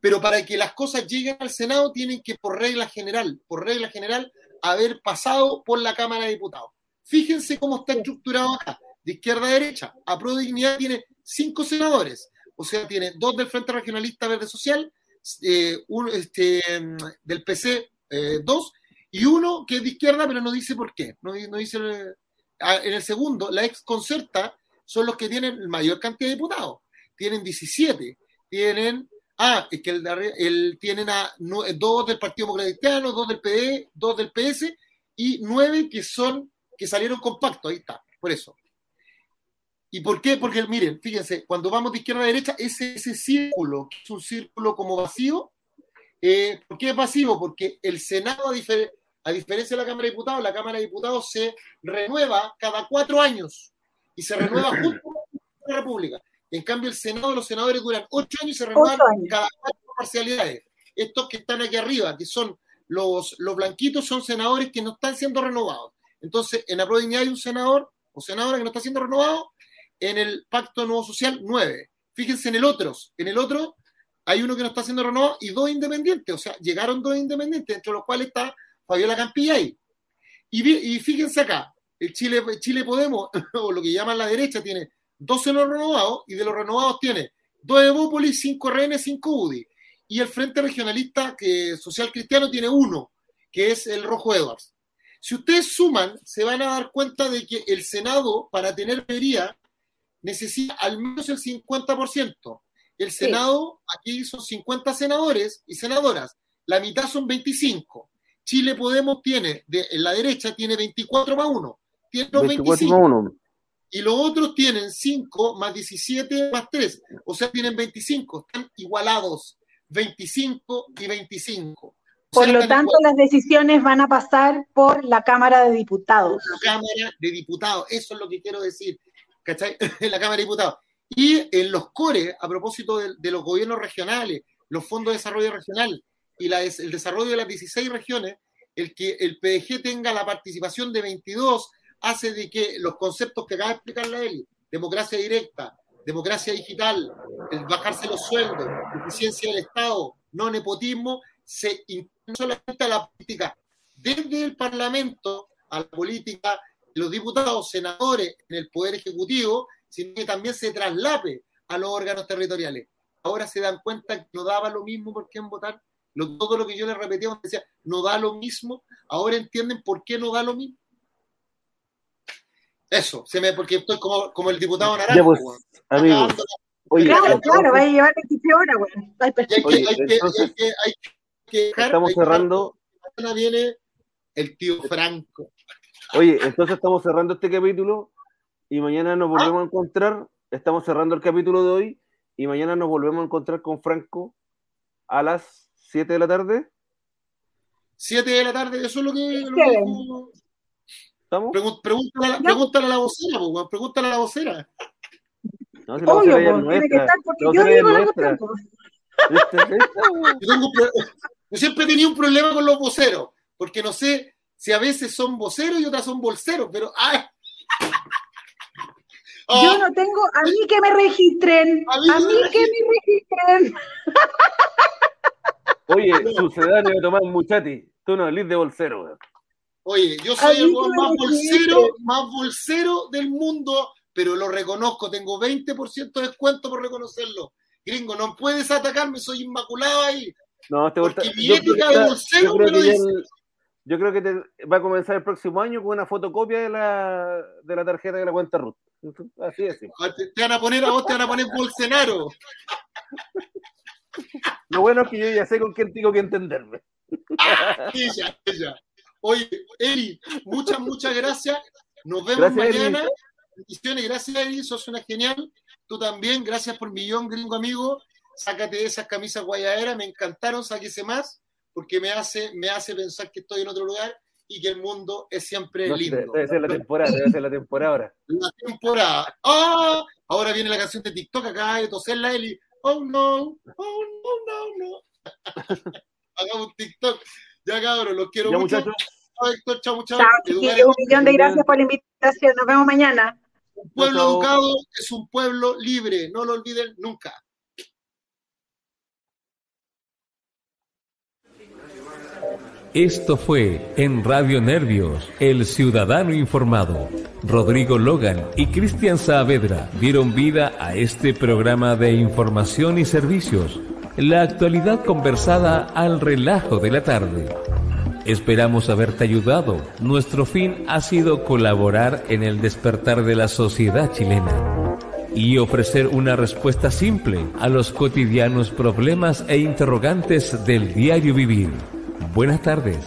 pero para que las cosas lleguen al Senado tienen que, por regla general, por regla general, haber pasado por la Cámara de Diputados. Fíjense cómo está estructurado acá, de izquierda a derecha. A Pro Dignidad tiene cinco senadores, o sea, tiene dos del Frente Regionalista Verde Social, eh, este, del PC, eh, dos, y uno que es de izquierda, pero no dice por qué. No, dice, ah, en el segundo, la ex concerta son los que tienen mayor cantidad de diputados. Tienen 17. Tienen Ah, es que el, tienen a dos del Partido Democrático dos del PE, dos del PS y nueve que son que salieron compactos. Ahí está, por eso. ¿Y por qué? Porque miren, fíjense, cuando vamos de izquierda a derecha, ese, ese círculo, que es un círculo como vacío, eh, ¿por qué es vacío? Porque el Senado, a, a diferencia de la Cámara de Diputados, la Cámara de Diputados se renueva cada cuatro años y se renueva junto con la República. En cambio, el Senado, los senadores duran ocho años y se renuevan cada cuatro parcialidades. Estos que están aquí arriba, que son los, los blanquitos, son senadores que no están siendo renovados. Entonces, en la provincia hay un senador o senadora que no está siendo renovado. En el Pacto Nuevo Social, nueve. Fíjense en el otro. En el otro hay uno que no está siendo renovado y dos independientes. O sea, llegaron dos independientes, entre los cuales está Fabiola Campillay. Y, y fíjense acá, el Chile, Chile Podemos, o lo que llaman la derecha, tiene 12 los renovados y de los renovados tiene 2 Evópolis, 5 RN, 5 UDI. Y el Frente Regionalista que Social Cristiano tiene uno, que es el Rojo Edwards. Si ustedes suman, se van a dar cuenta de que el Senado, para tener mayoría, necesita al menos el 50%. El Senado, aquí son 50 senadores y senadoras, la mitad son 25. Chile Podemos tiene, de, en la derecha, tiene 24 más 1. Tiene los 25. Más 1 y los otros tienen 5 más 17 más 3, o sea, tienen 25, están igualados, 25 y 25. Por lo tanto, las decisiones van a pasar por la Cámara de Diputados. La Cámara de Diputados, eso es lo que quiero decir, ¿cachai? la Cámara de Diputados. Y en los CORE, a propósito de, los gobiernos regionales, los fondos de desarrollo regional y la, el desarrollo de las 16 regiones, el que el PDG tenga la participación de 22 hace de que los conceptos que acaba de explicar él, democracia directa, democracia digital, el bajarse los sueldos, eficiencia del Estado, no nepotismo, se no solamente a la política, desde el Parlamento a la política, los diputados, senadores en el Poder Ejecutivo, sino que también se traslape a los órganos territoriales. ahora se dan cuenta que no daba lo mismo por quién votar. todo lo que yo les repetía, decía, no da lo mismo, ahora entienden por qué no da lo mismo. Eso, se me, porque estoy como, como el diputado Naranjo. pues, amigo. Oye, claro, claro, va a llevar 15 horas, güey. Hay, que, hay, que, hay, que, Estamos cerrando. Mañana viene el tío Franco. Oye, entonces estamos cerrando este capítulo y mañana nos volvemos a encontrar. Estamos cerrando el capítulo de hoy y mañana nos volvemos a encontrar con Franco a las 7 de la tarde. 7 de la tarde, eso es lo que. Lo que ¿Estamos? pregúntale, a, pregúntale, a la vocera, pues, pregúntale a la vocera. No, si la Obvio, vocera es nuestra. Que estar porque la yo digo yo, tengo, yo siempre he tenido un problema con los voceros, porque no sé si a veces son voceros y otras son bolseros, pero ¡ay! Yo no tengo, a mí que me registren, a mí, que me registren. Oye, sucedáneo de Tomás Muchati, tú no eres de bolsero. Oye, yo soy el más bolsero, más bolsero del mundo, pero lo reconozco, tengo 20% de descuento por reconocerlo. Gringo, no puedes atacarme, soy inmaculado ahí. No, te bolsero me lo dice. Yo creo que va a comenzar el próximo año con una fotocopia de la, de la tarjeta de la cuenta RUT. Así es. Ah, te, van a poner a vos, te van a poner Bolsonaro. Lo bueno es que yo ya sé con quién tengo que entenderme. ella, ella. Oye, Eri, muchas, muchas gracias. Nos vemos mañana. Bendiciones, gracias, Eri. Sos una genial. Tú también, gracias por millón, gringo amigo. Sácate esas camisas guayaderas, me encantaron, sáquese más porque me hace, me hace pensar que estoy en otro lugar y que el mundo es siempre lindo. Debe ser la temporada, debe ser la temporada ahora. La temporada. ¡Ah! Ahora viene la canción de TikTok acá de toser la Eli. Oh no, oh no, no, no. Hagamos un TikTok. Ya cabrón, los quiero mucho. Muchachos. Chao, chao, chao. un millón de gracias por la invitación. Nos vemos mañana. Un pueblo educado es un pueblo libre. No lo olviden nunca. Esto fue en Radio Nervios, El Ciudadano Informado. Rodrigo Logan y Cristian Saavedra dieron vida a este programa de información y servicios, la actualidad conversada al relajo de la tarde. Esperamos haberte ayudado. Nuestro fin ha sido colaborar en el despertar de la sociedad chilena y ofrecer una respuesta simple a los cotidianos problemas e interrogantes del diario vivir. Buenas tardes.